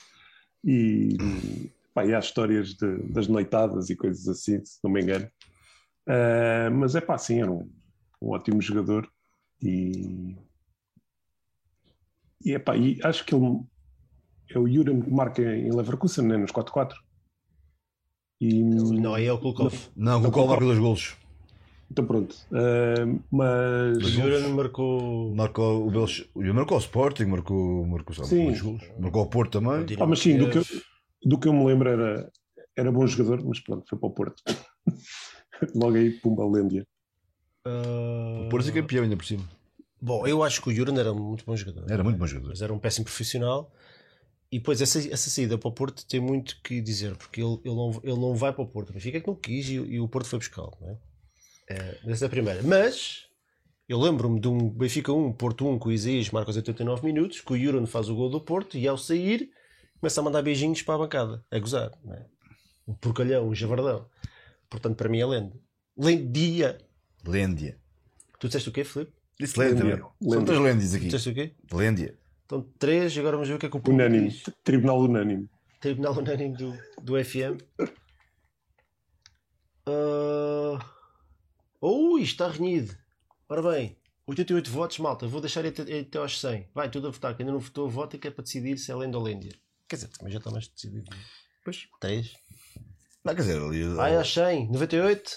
E, pá, e há histórias de- das noitadas e coisas assim, se não me engano. Ah, mas é pá, sim, era um, um ótimo jogador. E, e, epá, e acho que ele é o Juran que marca em Leverkusen, né, nos 4-4. E, Não, aí é o Kulkov. Não, com o qual marca dois golos. Então pronto. Ah, mas. O Yuran marcou. Marcou o Belos, o marcou o Sporting, marcou, marcou só Sim. golos. Marcou o Porto também. Ah, mas sim, do que, eu, do que eu me lembro era, era bom jogador, mas pronto, foi para o Porto. <laughs> Logo aí, Pumba Lêndia. O Porto é campeão ainda por cima. Bom, eu acho que o Yuran era um muito bom jogador. Era muito bom jogador. Mas era um péssimo profissional. E depois essa, essa saída para o Porto tem muito que dizer, porque ele, ele, não, ele não vai para o Porto. O Benfica é que não quis e, e o Porto foi buscá-lo. Não é? É, essa é a primeira. Mas eu lembro-me de um Benfica 1, Porto 1, com o Isaías marca aos 89 minutos, que o Yuran faz o gol do Porto e ao sair começa a mandar beijinhos para a bancada, a gozar. Não é? Um porcalhão, um javardão. Portanto, para mim é lenda. Lendia. Lêndia. Tu disseste o quê, Filipe? Disse. Lêndia. São três Lêndias aqui. Disseste o quê? Lêndia. Então, três, e agora vamos ver o que é que o público Unânime. diz. Tribunal unânime. Tribunal Unânime do, do FM. Uh... Ui, está renhido. Ora bem, 88 votos, malta. Vou deixar até, até aos 100. Vai, tudo a votar. Quem ainda não votou, vota que é para decidir se é lenda ou lêndia. Quer dizer, também já está mais decidido. Pois. Três. Não, quer dizer, ali. Vai aos 100. 98.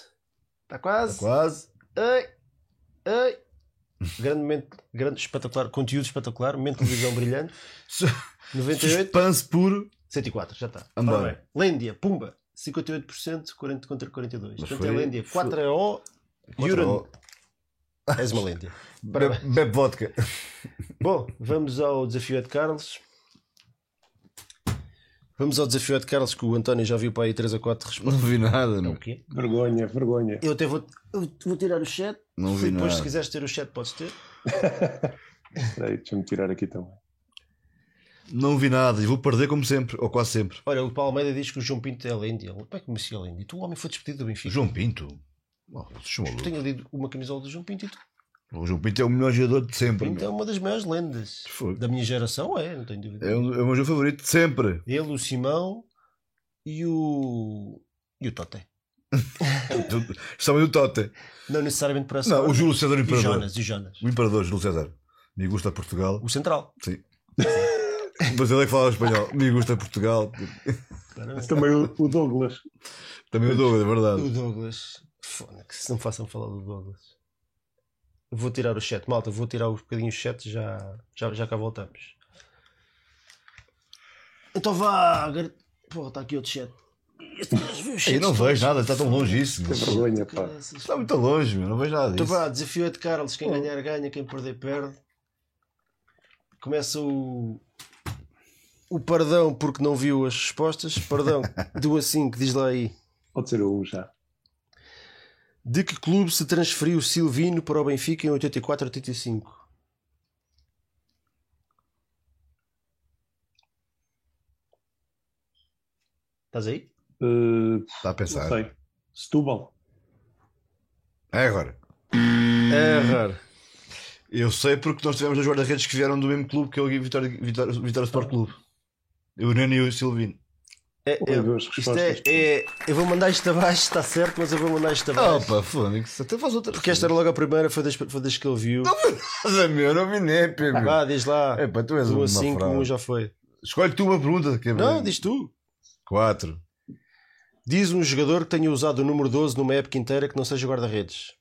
Está quase. Quase. Ei, ei. Grande momento, grande, espetacular, conteúdo espetacular, momento de televisão brilhante. <laughs> 98, Suspense puro. 104, já está. Ora. Lêndia, Pumba, 58%, 40 contra 42. Mas Portanto, é foi- Lêndia, foi- 4 é O, Yuran. És uma bem. bebe vodka. Bom, vamos ao desafio de Carlos. Vamos ao desafio de Carlos que o António já viu para aí 3 ou 4 Não respostas. vi nada, O não. quê? Vergonha, vergonha. Eu até vou, eu vou tirar o chat. Não vi Filipe, Depois, se nada. quiseres ter o chat, podes ter. <laughs> Peraí, Deixa-me tirar aqui também. Não vi nada e vou perder como sempre, ou quase sempre. Olha, o Paulo Almeida diz que o João Pinto é Lêndia. Como é que conhecia a Lêndia? Tu, o homem, foi despedido do Benfica. João Pinto. Oh, tenho lido uma camisola do João Pinto e tu. O João Pinto é o melhor jogador de sempre. Pinto é uma das maiores lendas Foi. da minha geração, é, não tenho dúvida. É, o, é o meu jogo favorito de sempre. Ele, o Simão e o. e o Toté. Estava no Tote. Não necessariamente para essa Não, o Júlio César E o Imperador. Jonas, e o Jonas. O Imperador, Júlio César. Me gusta Portugal. O Central. Sim. Mas ele é que fala espanhol. Me gusta Portugal. Claramente. Também o, o Douglas. Também o dou, é verdade. O Douglas. Foda-se, se não façam falar do Douglas. Vou tirar o chat, malta. Vou tirar um bocadinho o chat já, já, já cá voltamos. Então vá. gar- Porra, está aqui outro chat. Eu não vejo nada, está tão longe isso. Que vergonha, pá. Está muito longe, meu. Não vejo nada Então disso. vá, desafio é de Carlos. Quem ganhar, ganha. Quem perder, perde. Começa o. O perdão porque não viu as respostas. Perdão <laughs> do a 5, diz lá aí. Pode ser o um já. De que clube se transferiu Silvino para o Benfica em 84-85? Estás aí? Uh, Está a não pensar. sei. Setúbal. É agora. É raro. Eu sei porque nós tivemos dois guarda-redes que vieram do mesmo clube que é o Vitória, Vitória, Vitória Sport Clube. O Neno e o Silvino. É, as isto é, é- Eu vou mandar isto abaixo, está certo, mas eu vou mandar isto abaixo. Opa, foda-se. Até faz outra. Porque esta era logo a primeira, foi das, foi das que ele viu. Nossa, meu, não vi népia, meu. Vá, diz lá. É pá, tu és uma a 5, fraude. um já foi. Escolhe tu uma pergunta. É Não, diz tu. Quatro. Diz um jogador que tenha usado o número 12 numa época inteira que não seja guarda-redes.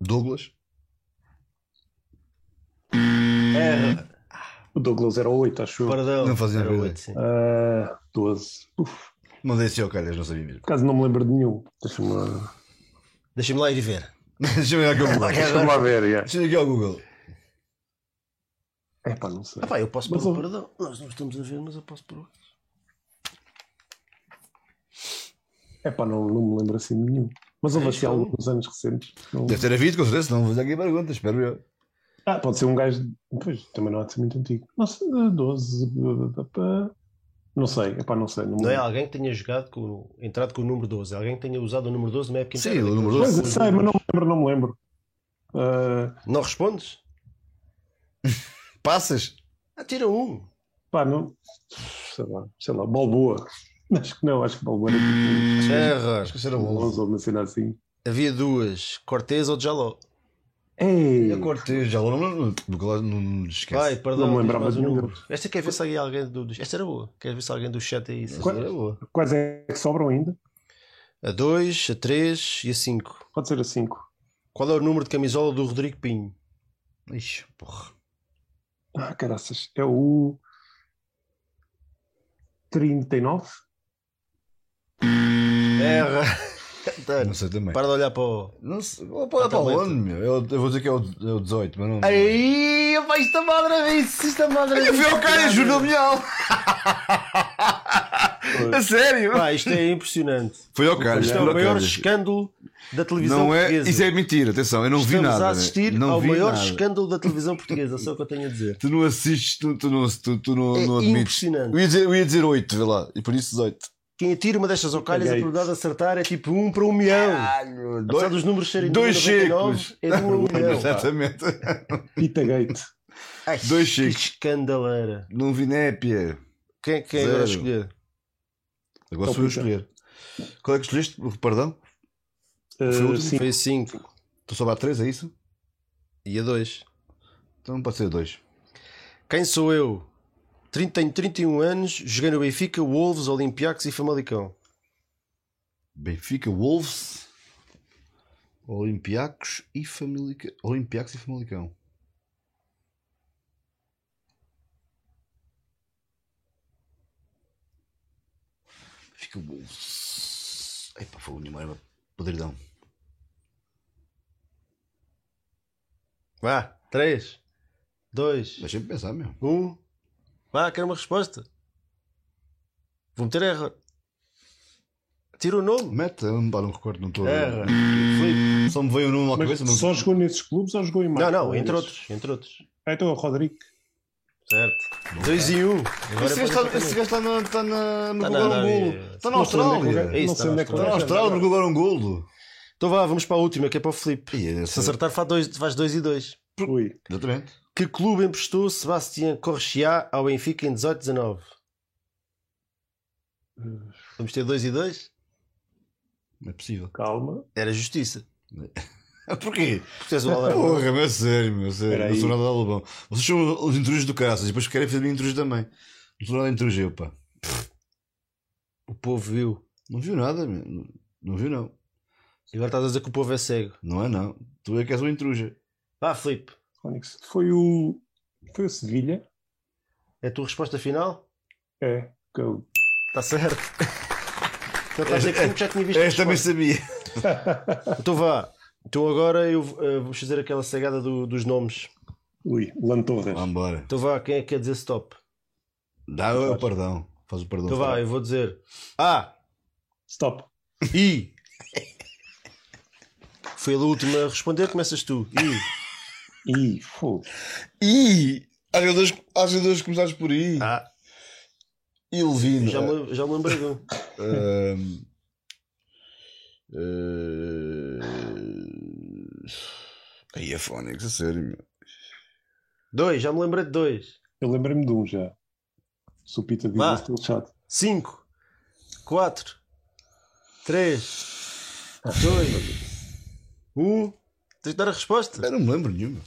Douglas. R. O Douglas era o 8, acho eu. Pardão. Não fazia Era ideia. oito, sim. Ah, 12. Uf, Mandei assim ao calhas, não sabia mesmo. por acaso não me lembro de nenhum. Deixa-me lá, Deixa-me lá ir ver. <laughs> Deixa-me ao Google. <laughs> deixa lá ver. Yeah. Deixa-me aqui ao Google. É pá, não sei. Ah, pá, eu posso Mas pôr o perdão. Nós não estamos a ver, mas eu posso pôr o. É pá, não, não me lembro assim de nenhum. Mas houve É, assim então. alguns anos recentes. Não- Deve ter havido, com certeza, senão vou fazer aqui perguntas, espero eu. Ah, pode ser um gajo. Pois, também não há de ser muito antigo. Não sei, 12. pá. Não sei, é pá, não sei. Não, Não é alguém que tenha jogado com, entrado com o número 12. É alguém que tenha usado o número 12 numa época Sim, inteira. o número Daqueles- 12. Pois, sei, mas não me lembro, não me lembro. Ah, Não respondes? <laughs> Passas? Ah, tira um. pá, não. Sei lá, sei lá, Balboa. <laughs> Acho que não, acho que Balboa era tipo. Erra. Acho que isso era um bom. 11 ou uma cena assim. Havia duas. Cortez ou Jaló. Ei! Eu cortei, já não, não, não, não, não esquece. Vai, perdão. Não me lembrava mais de um nenhum número. Esta quer ver se alguém, alguém do, do- Esta era boa. Quer ver se alguém do chat aí. se- Qual- Era boa. Quais é que sobram ainda? A 2, a 3 e a 5. Pode ser a 5. Qual é o número de camisola do Rodrigo Pinho? Ixi, porra. Ah, caraças. É o. 39? Erra. Não sei também. Para de olhar para o. Não sei. Vou para para onde, meu? Eu, eu vou dizer que é o, é o 18, mas não. Aí, pá, isto é madre isso, isto é madre Eu fui ao cara, juro no milhão. A sério? Pá, isto é impressionante. Foi ao cara, Isto é juro o maior calhas. escândalo da televisão Não é, portuguesa. isso é mentira, atenção, eu não vi Estamos nada. a né? assistir não ao vi maior nada. escândalo da televisão <laughs> portuguesa, só o que eu tenho a dizer. Tu não assistes, tu, tu não, tu, tu não, É não admites. impressionante. Eu ia, dizer, eu ia dizer 8, vê lá, e por isso 18. Quem atira uma destas ocalhas, a probabilidade de acertar é tipo 1 para 1 milhão. Apesar dois, dos números serem dois 99, chicos. é de 1 a 1 <laughs> milhão. Exatamente. Pitagate. Ai, Dois que chicos. escandaleira. Não vi népia. Quem, quem é agora a escolher? Agora Então sou eu a escolher. Qual é que escolheste? O perdão? Uh, Foi sim. Foi 5 Estou só a 3, é isso? e a 2. Então não pode ser 2. Quem sou eu? 30, tenho 31 anos, joguei no Benfica, Wolves, Olympiacos e Famalicão. Benfica, Wolves, Olympiacos e Famalicão. Olympiacos e Famalicão. Benfica, Wolves. Epá, foi o Neymar, era podridão. Vá, 3, 2, Deixa-me pensar, meu. 1. Vá, quero uma resposta. Vou meter erro. Tira o nome. Mete, eu não, pá, não recordo, não estou. Erra. Só me veio o nome à Mas cabeça. Não... só jogou nesses clubes ou jogou em mais? Não, não, entre outros. Entre outros. Ah, então é o Rodrigo. Certo. 2 e 1. Um. Agora Esse gajo pode está, esse gajo está na. Está na. Está Marcou na agora um Arábia. golo. Está na Não sei onde é que o Austrália. gajo- É isso, Não está onde é que o na Está na gajo Austrália, anda marcou agora um golo. Então vá, vamos para a última, que é para o Filipe. Ih, Se essa- acertar, faz 2 faz dois e 2. agora. Ui. Exatamente. Que clube emprestou Sebastián Corchia ao Benfica em 18-19? Vamos ter 2 e 2? Não é possível. Calma. Era justiça. <laughs> Porquê? Porque és o alarme. Porra, meu sério, meu sério. Não sou nada de alubão. Vocês são os intrujos do caraças e depois querem fazer intrusos também. Não sou nada de intruso, eu, pá. O povo viu. Não viu nada, meu. Não, não viu, não. E agora estás a dizer que o povo é cego. Não é, não. Tu é que és um intruja. Vá, Filipe. Fónix. Foi o. Foi o Sevilha. É a tua resposta final? É. Que eu... Está certo. <laughs> Então estás a dizer que já tinha visto a Este também sabia. <laughs> Então vá. Então agora eu eh, vou fazer aquela cegada do- dos nomes. Ui, Lantorras. Vamos embora. Então vá, quem é que quer dizer stop? Dá o perdão. Faz o perdão. Então vá, eu vou dizer A, Stop. I. Foi a última a responder, começas tu. I. Ih, fogo. Ih! Há jogadores, há jogadores começados por aí. Ah, E Levino. já me, já me lembrei de um. <laughs> Eh, Aí é Fónix, a sério, meu. Dois, já me lembrei de dois. Eu lembrei-me de um já. Supita de Vá. Steel Chat. Cinco, quatro, três, dois, um. Tens de dar a resposta. Eu não me lembro nenhuma.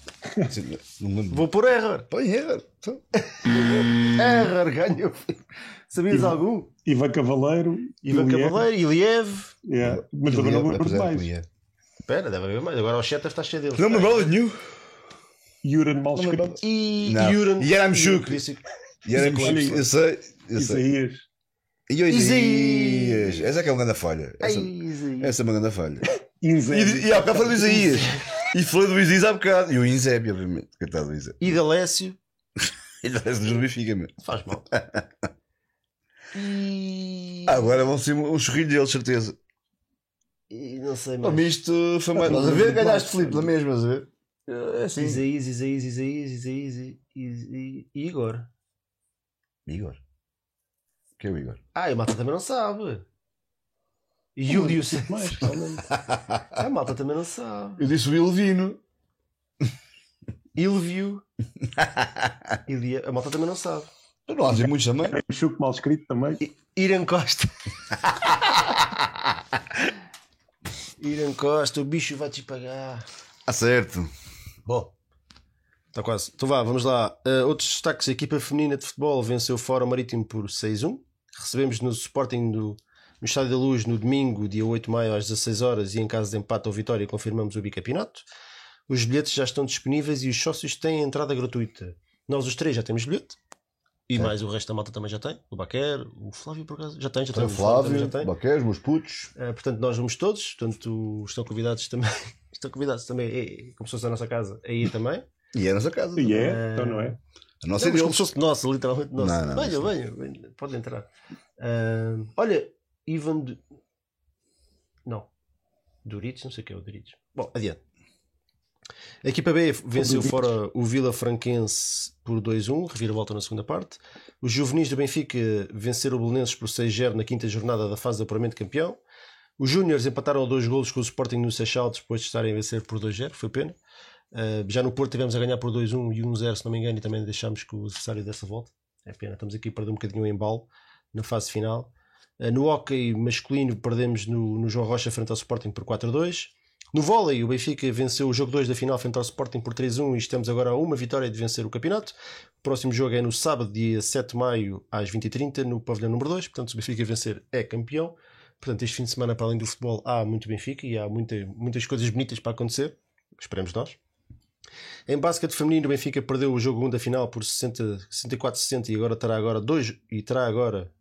Não me lembro. Vou pôr error. Põe erro. Então. Error, ganhou. Sabias algum? Ivan Cavaleiro. Ivan. Cavaleiro, Iliev. Yeah. Mas também não me lembro de mais. Espera, deve haver mais. Agora o deve estar cheio deles. Não me lembro de nenhum. Yuran Malscript. E. Yuran. Yaramchuk. Olha, eu sei. Eu sei. Isaías. E o Isaías. Essa é que é uma grande falha. Essa, essa é uma grande falha. E, e há bocado falei do Isaías. E falei do Isaías há bocado. E o Inzébio, obviamente. Coitado do Inzébio. E Dalécio. Ele <laughs> parece do Benfica, meu. Faz mal. <laughs> E... Ah, Agora vão ser um chorrilho deles, certeza. e não sei mais. misto foi mais. Estás a ver? Ganhaste Filipe, na mesma, estás a ver? É assim. Isaías, Isaías, Isaías, Isaías e, e, e Igor. Igor. Que é o Igor? Ah, a malta também não sabe. Júlio. Mais, calma. A malta também não sabe. Eu disse o Ilvino. Ilvio. Ilia. A malta também não sabe. Eu não há dizer muitos também. Chuco mal escrito também. Irã Costa. <laughs> Irã Costa, o bicho vai te pagar. Ah, certo. Bom, está quase. Então vá, vamos lá. Uh, outros destaques: a equipa feminina de futebol venceu o Fórum Marítimo por 6-1. Recebemos no Sporting do, no Estádio da Luz no domingo, dia 8 de maio, às 16 horas e em caso de empate ou vitória, confirmamos o bicampeonato. Os bilhetes já estão disponíveis e os sócios têm entrada gratuita. Nós, os três, já temos bilhete. E mais o resto da malta também já tem. O Baquer, o Flávio, por acaso, já tem. Já tem, Tem o Flávio, já tem. Baqués, meus putos. Uh, portanto, nós vamos todos. Portanto, estão convidados também. <laughs> estão convidados também, eh, como se fosse a nossa casa, a ir também. E é a nossa casa. E também. é, então não é? A nossa Não, é como se fosse nossa, literalmente nossa. Não, não, venham, não. venham, venham, pode entrar. Ah, olha, Ivan. Du- Não. Doritos, não sei o que é o Doritos. Bom, adiante. A equipa B venceu fora o Vila Franquense por 2-1, reviravolta na segunda parte. Os juvenis do Benfica venceram o Belenenses por 6-0 na quinta jornada da fase de apuramento de campeão. Os Júniores empataram a dois golos com o Sporting no Seixal depois de estarem a vencer por 2-0, foi pena. Uh, já no Porto tivemos a ganhar por 2-1 e 1-0, se não me engano, e também deixámos que o adversário dessa volta. É pena, estamos aqui a perder um bocadinho o embalo na fase final. Uh, no hockey masculino perdemos no, no João Rocha frente ao Sporting por 4-2. No vôlei, o Benfica venceu o jogo 2 da final frente ao Sporting por 3-1 e estamos agora a uma vitória de vencer o campeonato. O próximo jogo é no sábado, dia 7 de maio, às 20h30, no pavilhão número 2. Portanto, se o Benfica vencer, é campeão. Portanto, este fim de semana, para além do futebol, há muito Benfica e há muita, muitas coisas bonitas para acontecer. Esperemos nós. Em basquete feminino, o Benfica perdeu o jogo 1 da final por 64-60 e agora terá agora dois e terá agora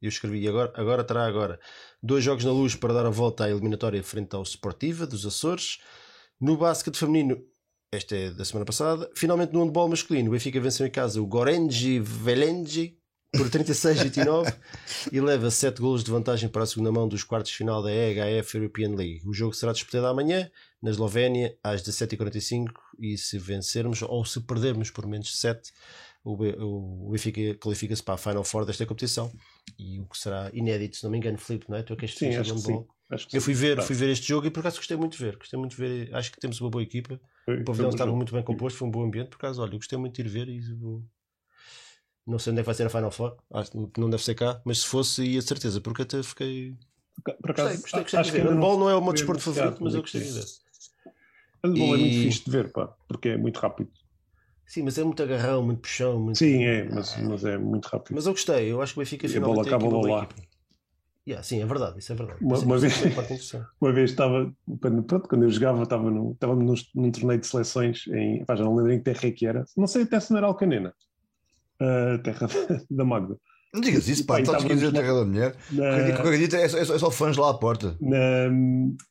eu escrevi agora, agora terá agora dois jogos na luz para dar a volta à eliminatória frente ao Sportiva dos Açores. No basquete feminino, esta é da semana passada. Finalmente no handball masculino, o Benfica venceu em casa o Gorenji Velenji por 36-29 <laughs> e leva 7 golos de vantagem para a segunda mão dos quartos de final da EHF European League. O jogo será disputado amanhã na Eslovénia às 17h45 e se vencermos ou se perdermos por menos 7 o Benfica qualifica-se para a Final Four desta competição e o que será inédito, se não me engano, Filipe, não é? Tu é que sim, acho que sim. Acho que eu fui ver, tá. fui ver este jogo e por acaso gostei muito de ver. Gostei muito de ver. Acho que temos uma boa equipa. Foi, o pavilhão estava muito bem composto, foi um bom ambiente. Por acaso, olha, eu gostei muito de ir ver e vou... não sei onde é que vai ser a Final Four. Acho que não deve ser cá, mas se fosse, ia de certeza, porque até fiquei. Por acaso, gostei, gostei, gostei de ver. O handball não é o meu desporto favorito, mas eu gostei de ver. O handball e... é muito fixe de ver, pá, porque é muito rápido. Sim, mas é muito agarrão, muito puxão. Muito... Sim, é, mas, mas é muito rápido. Mas eu gostei, eu acho que o Benfica finalmente tem aqui uma lá. Yeah, sim, é verdade, isso é verdade. Uma, uma vez, <laughs> uma vez estava, quando, pronto, quando eu jogava, estava, no, estava num, num torneio de seleções, em, pá, já não lembro em que terra é que era, não sei até se não era Alcanena, uh, terra <laughs> da Magda. Não digas isso, pá, estás a dizer a terra da mulher. Na... Qualquer dia é, é, só, é só fãs lá à porta. Na...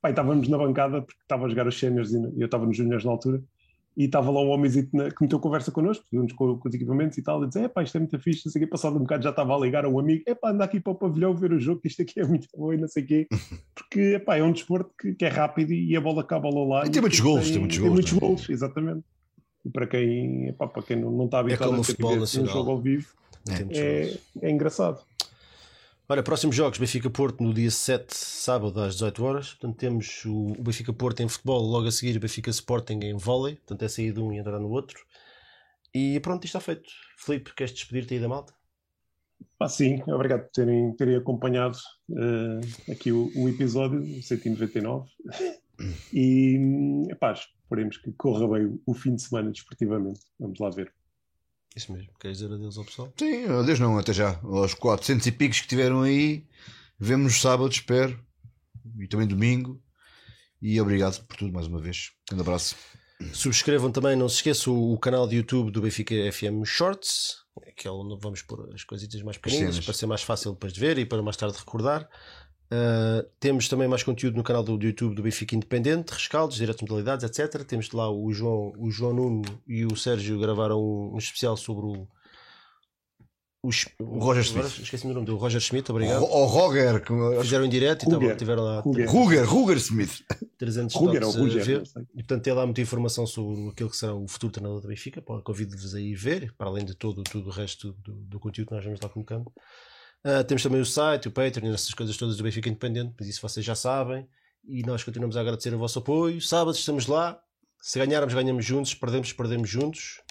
Pá, estávamos na bancada porque estava a jogar os séniores e eu estava nos juniors na altura e estava lá um homenzito que meteu conversa connosco, juntos com, com, os equipamentos e tal, e dizia, pá, isto é muito fixe, não sei o quê, passado um bocado já estava a ligar a um amigo, é pá, anda aqui para o pavilhão ver o jogo, que isto aqui é muito bom e não sei o quê, <laughs> porque pá, é um desporto que, que, é rápido e a bola acaba lá. E tem muitos gols, tem, tem muitos gols. Tem muitos gols, exatamente. E para quem, epá, para quem não, não está habituado é a ver um jogo ao vivo, é, é, é engraçado. Olha, próximos jogos, Benfica Porto no dia 7, sábado às 18 horas. Portanto, temos o Benfica Porto em futebol, logo a seguir o Benfica Sporting em vôlei. Portanto, é sair de um e entrar no outro. E pronto, isto está feito. Filipe, queres despedir-te aí da malta? Ah, sim, obrigado por terem, terem acompanhado uh, aqui o, o episódio 199. <coughs> e, epá, esperemos que corra bem o fim de semana desportivamente. Vamos lá ver. Isso mesmo. Queres dizer adeus ao pessoal? Sim, adeus não, até já. Aos 400 e picos que tiveram aí. Vemos sábado, espero. E também domingo. E obrigado por tudo mais uma vez. Um abraço. Subscrevam também, não se esqueçam, o canal de YouTube do Benfica FM Shorts, que é onde vamos pôr as coisitas mais pequenas para ser mais fácil depois de ver e para mais tarde recordar. Uh, temos também mais conteúdo no canal do, do, YouTube do Benfica Independente, rescaldos, diretos modalidades, etc. Temos lá o João, o João Nuno e o Sérgio gravaram um, um especial sobre o, o, o Roger Smith. Esqueci-me o nome do Roger Smith, obrigado. O, o Roger. Fizeram em direto e então, tiveram lá. Ruger, Ruger Smith. 300 Ruger, ou Ruger, E portanto tem lá muita informação sobre aquilo que será o futuro treinador do Benfica. Convido-vos a ir ver, para além de todo, todo o resto do, do conteúdo que nós vamos lá colocando. Uh, temos também o site, o Patreon, essas coisas todas do Benfica Independente, mas isso vocês já sabem. E nós continuamos a agradecer o vosso apoio. Sábado estamos lá. Se ganharmos, ganhamos juntos. Se perdemos, perdemos juntos.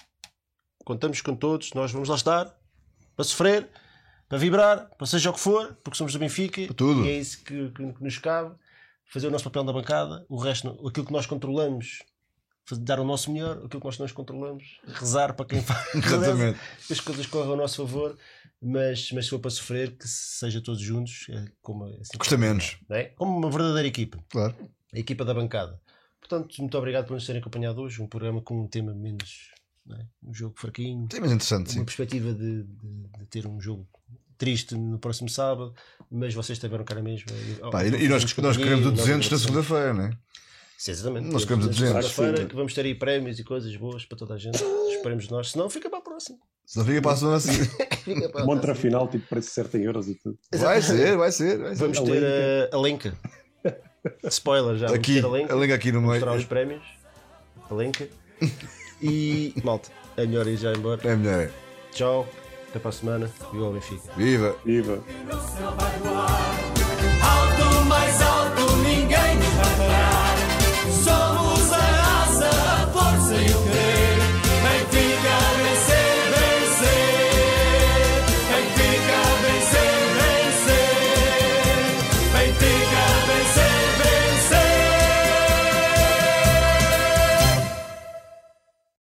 Contamos com todos. Nós vamos lá estar para sofrer, para vibrar, para seja o que for, porque somos do Benfica. Tudo. E é isso que, que, que nos cabe. Fazer o nosso papel na bancada. O resto, aquilo que nós controlamos, dar o nosso melhor, aquilo que nós não controlamos, rezar para quem <laughs> faz, Exatamente. que as coisas corram ao nosso favor mas, mas se for para sofrer, que seja todos juntos, é como, assim, custa menos, é? como uma verdadeira equipa, claro. a equipa da bancada. Portanto, muito obrigado por nos terem acompanhado hoje. Um programa com um tema menos, é? um jogo fraquinho, Temas interessantes, uma sim. perspectiva de, de, de, ter um jogo triste no próximo sábado, mas vocês tiveram cara mesmo. Pá, e, e nós, nós queremos o 200 na segunda-feira, não é? Sim, exatamente. Nós queremos 200. Segunda-feira que vamos ter aí prémios e coisas boas para toda a gente. Esperemos nós, senão fica para a próxima. Se não fica para a semana assim. <laughs> Montra final, tipo, preço certo em euros e tudo. Vai ser, vai ser. Vai ser. Vamos ter a, a link. Spoiler, já aqui, vamos ter a link. A link aqui no meio. Mostrar os prémios. A link. E, malta, é melhor ir já embora. É melhor. Tchau. Até para a semana. Viva o Benfica. Viva. Viva.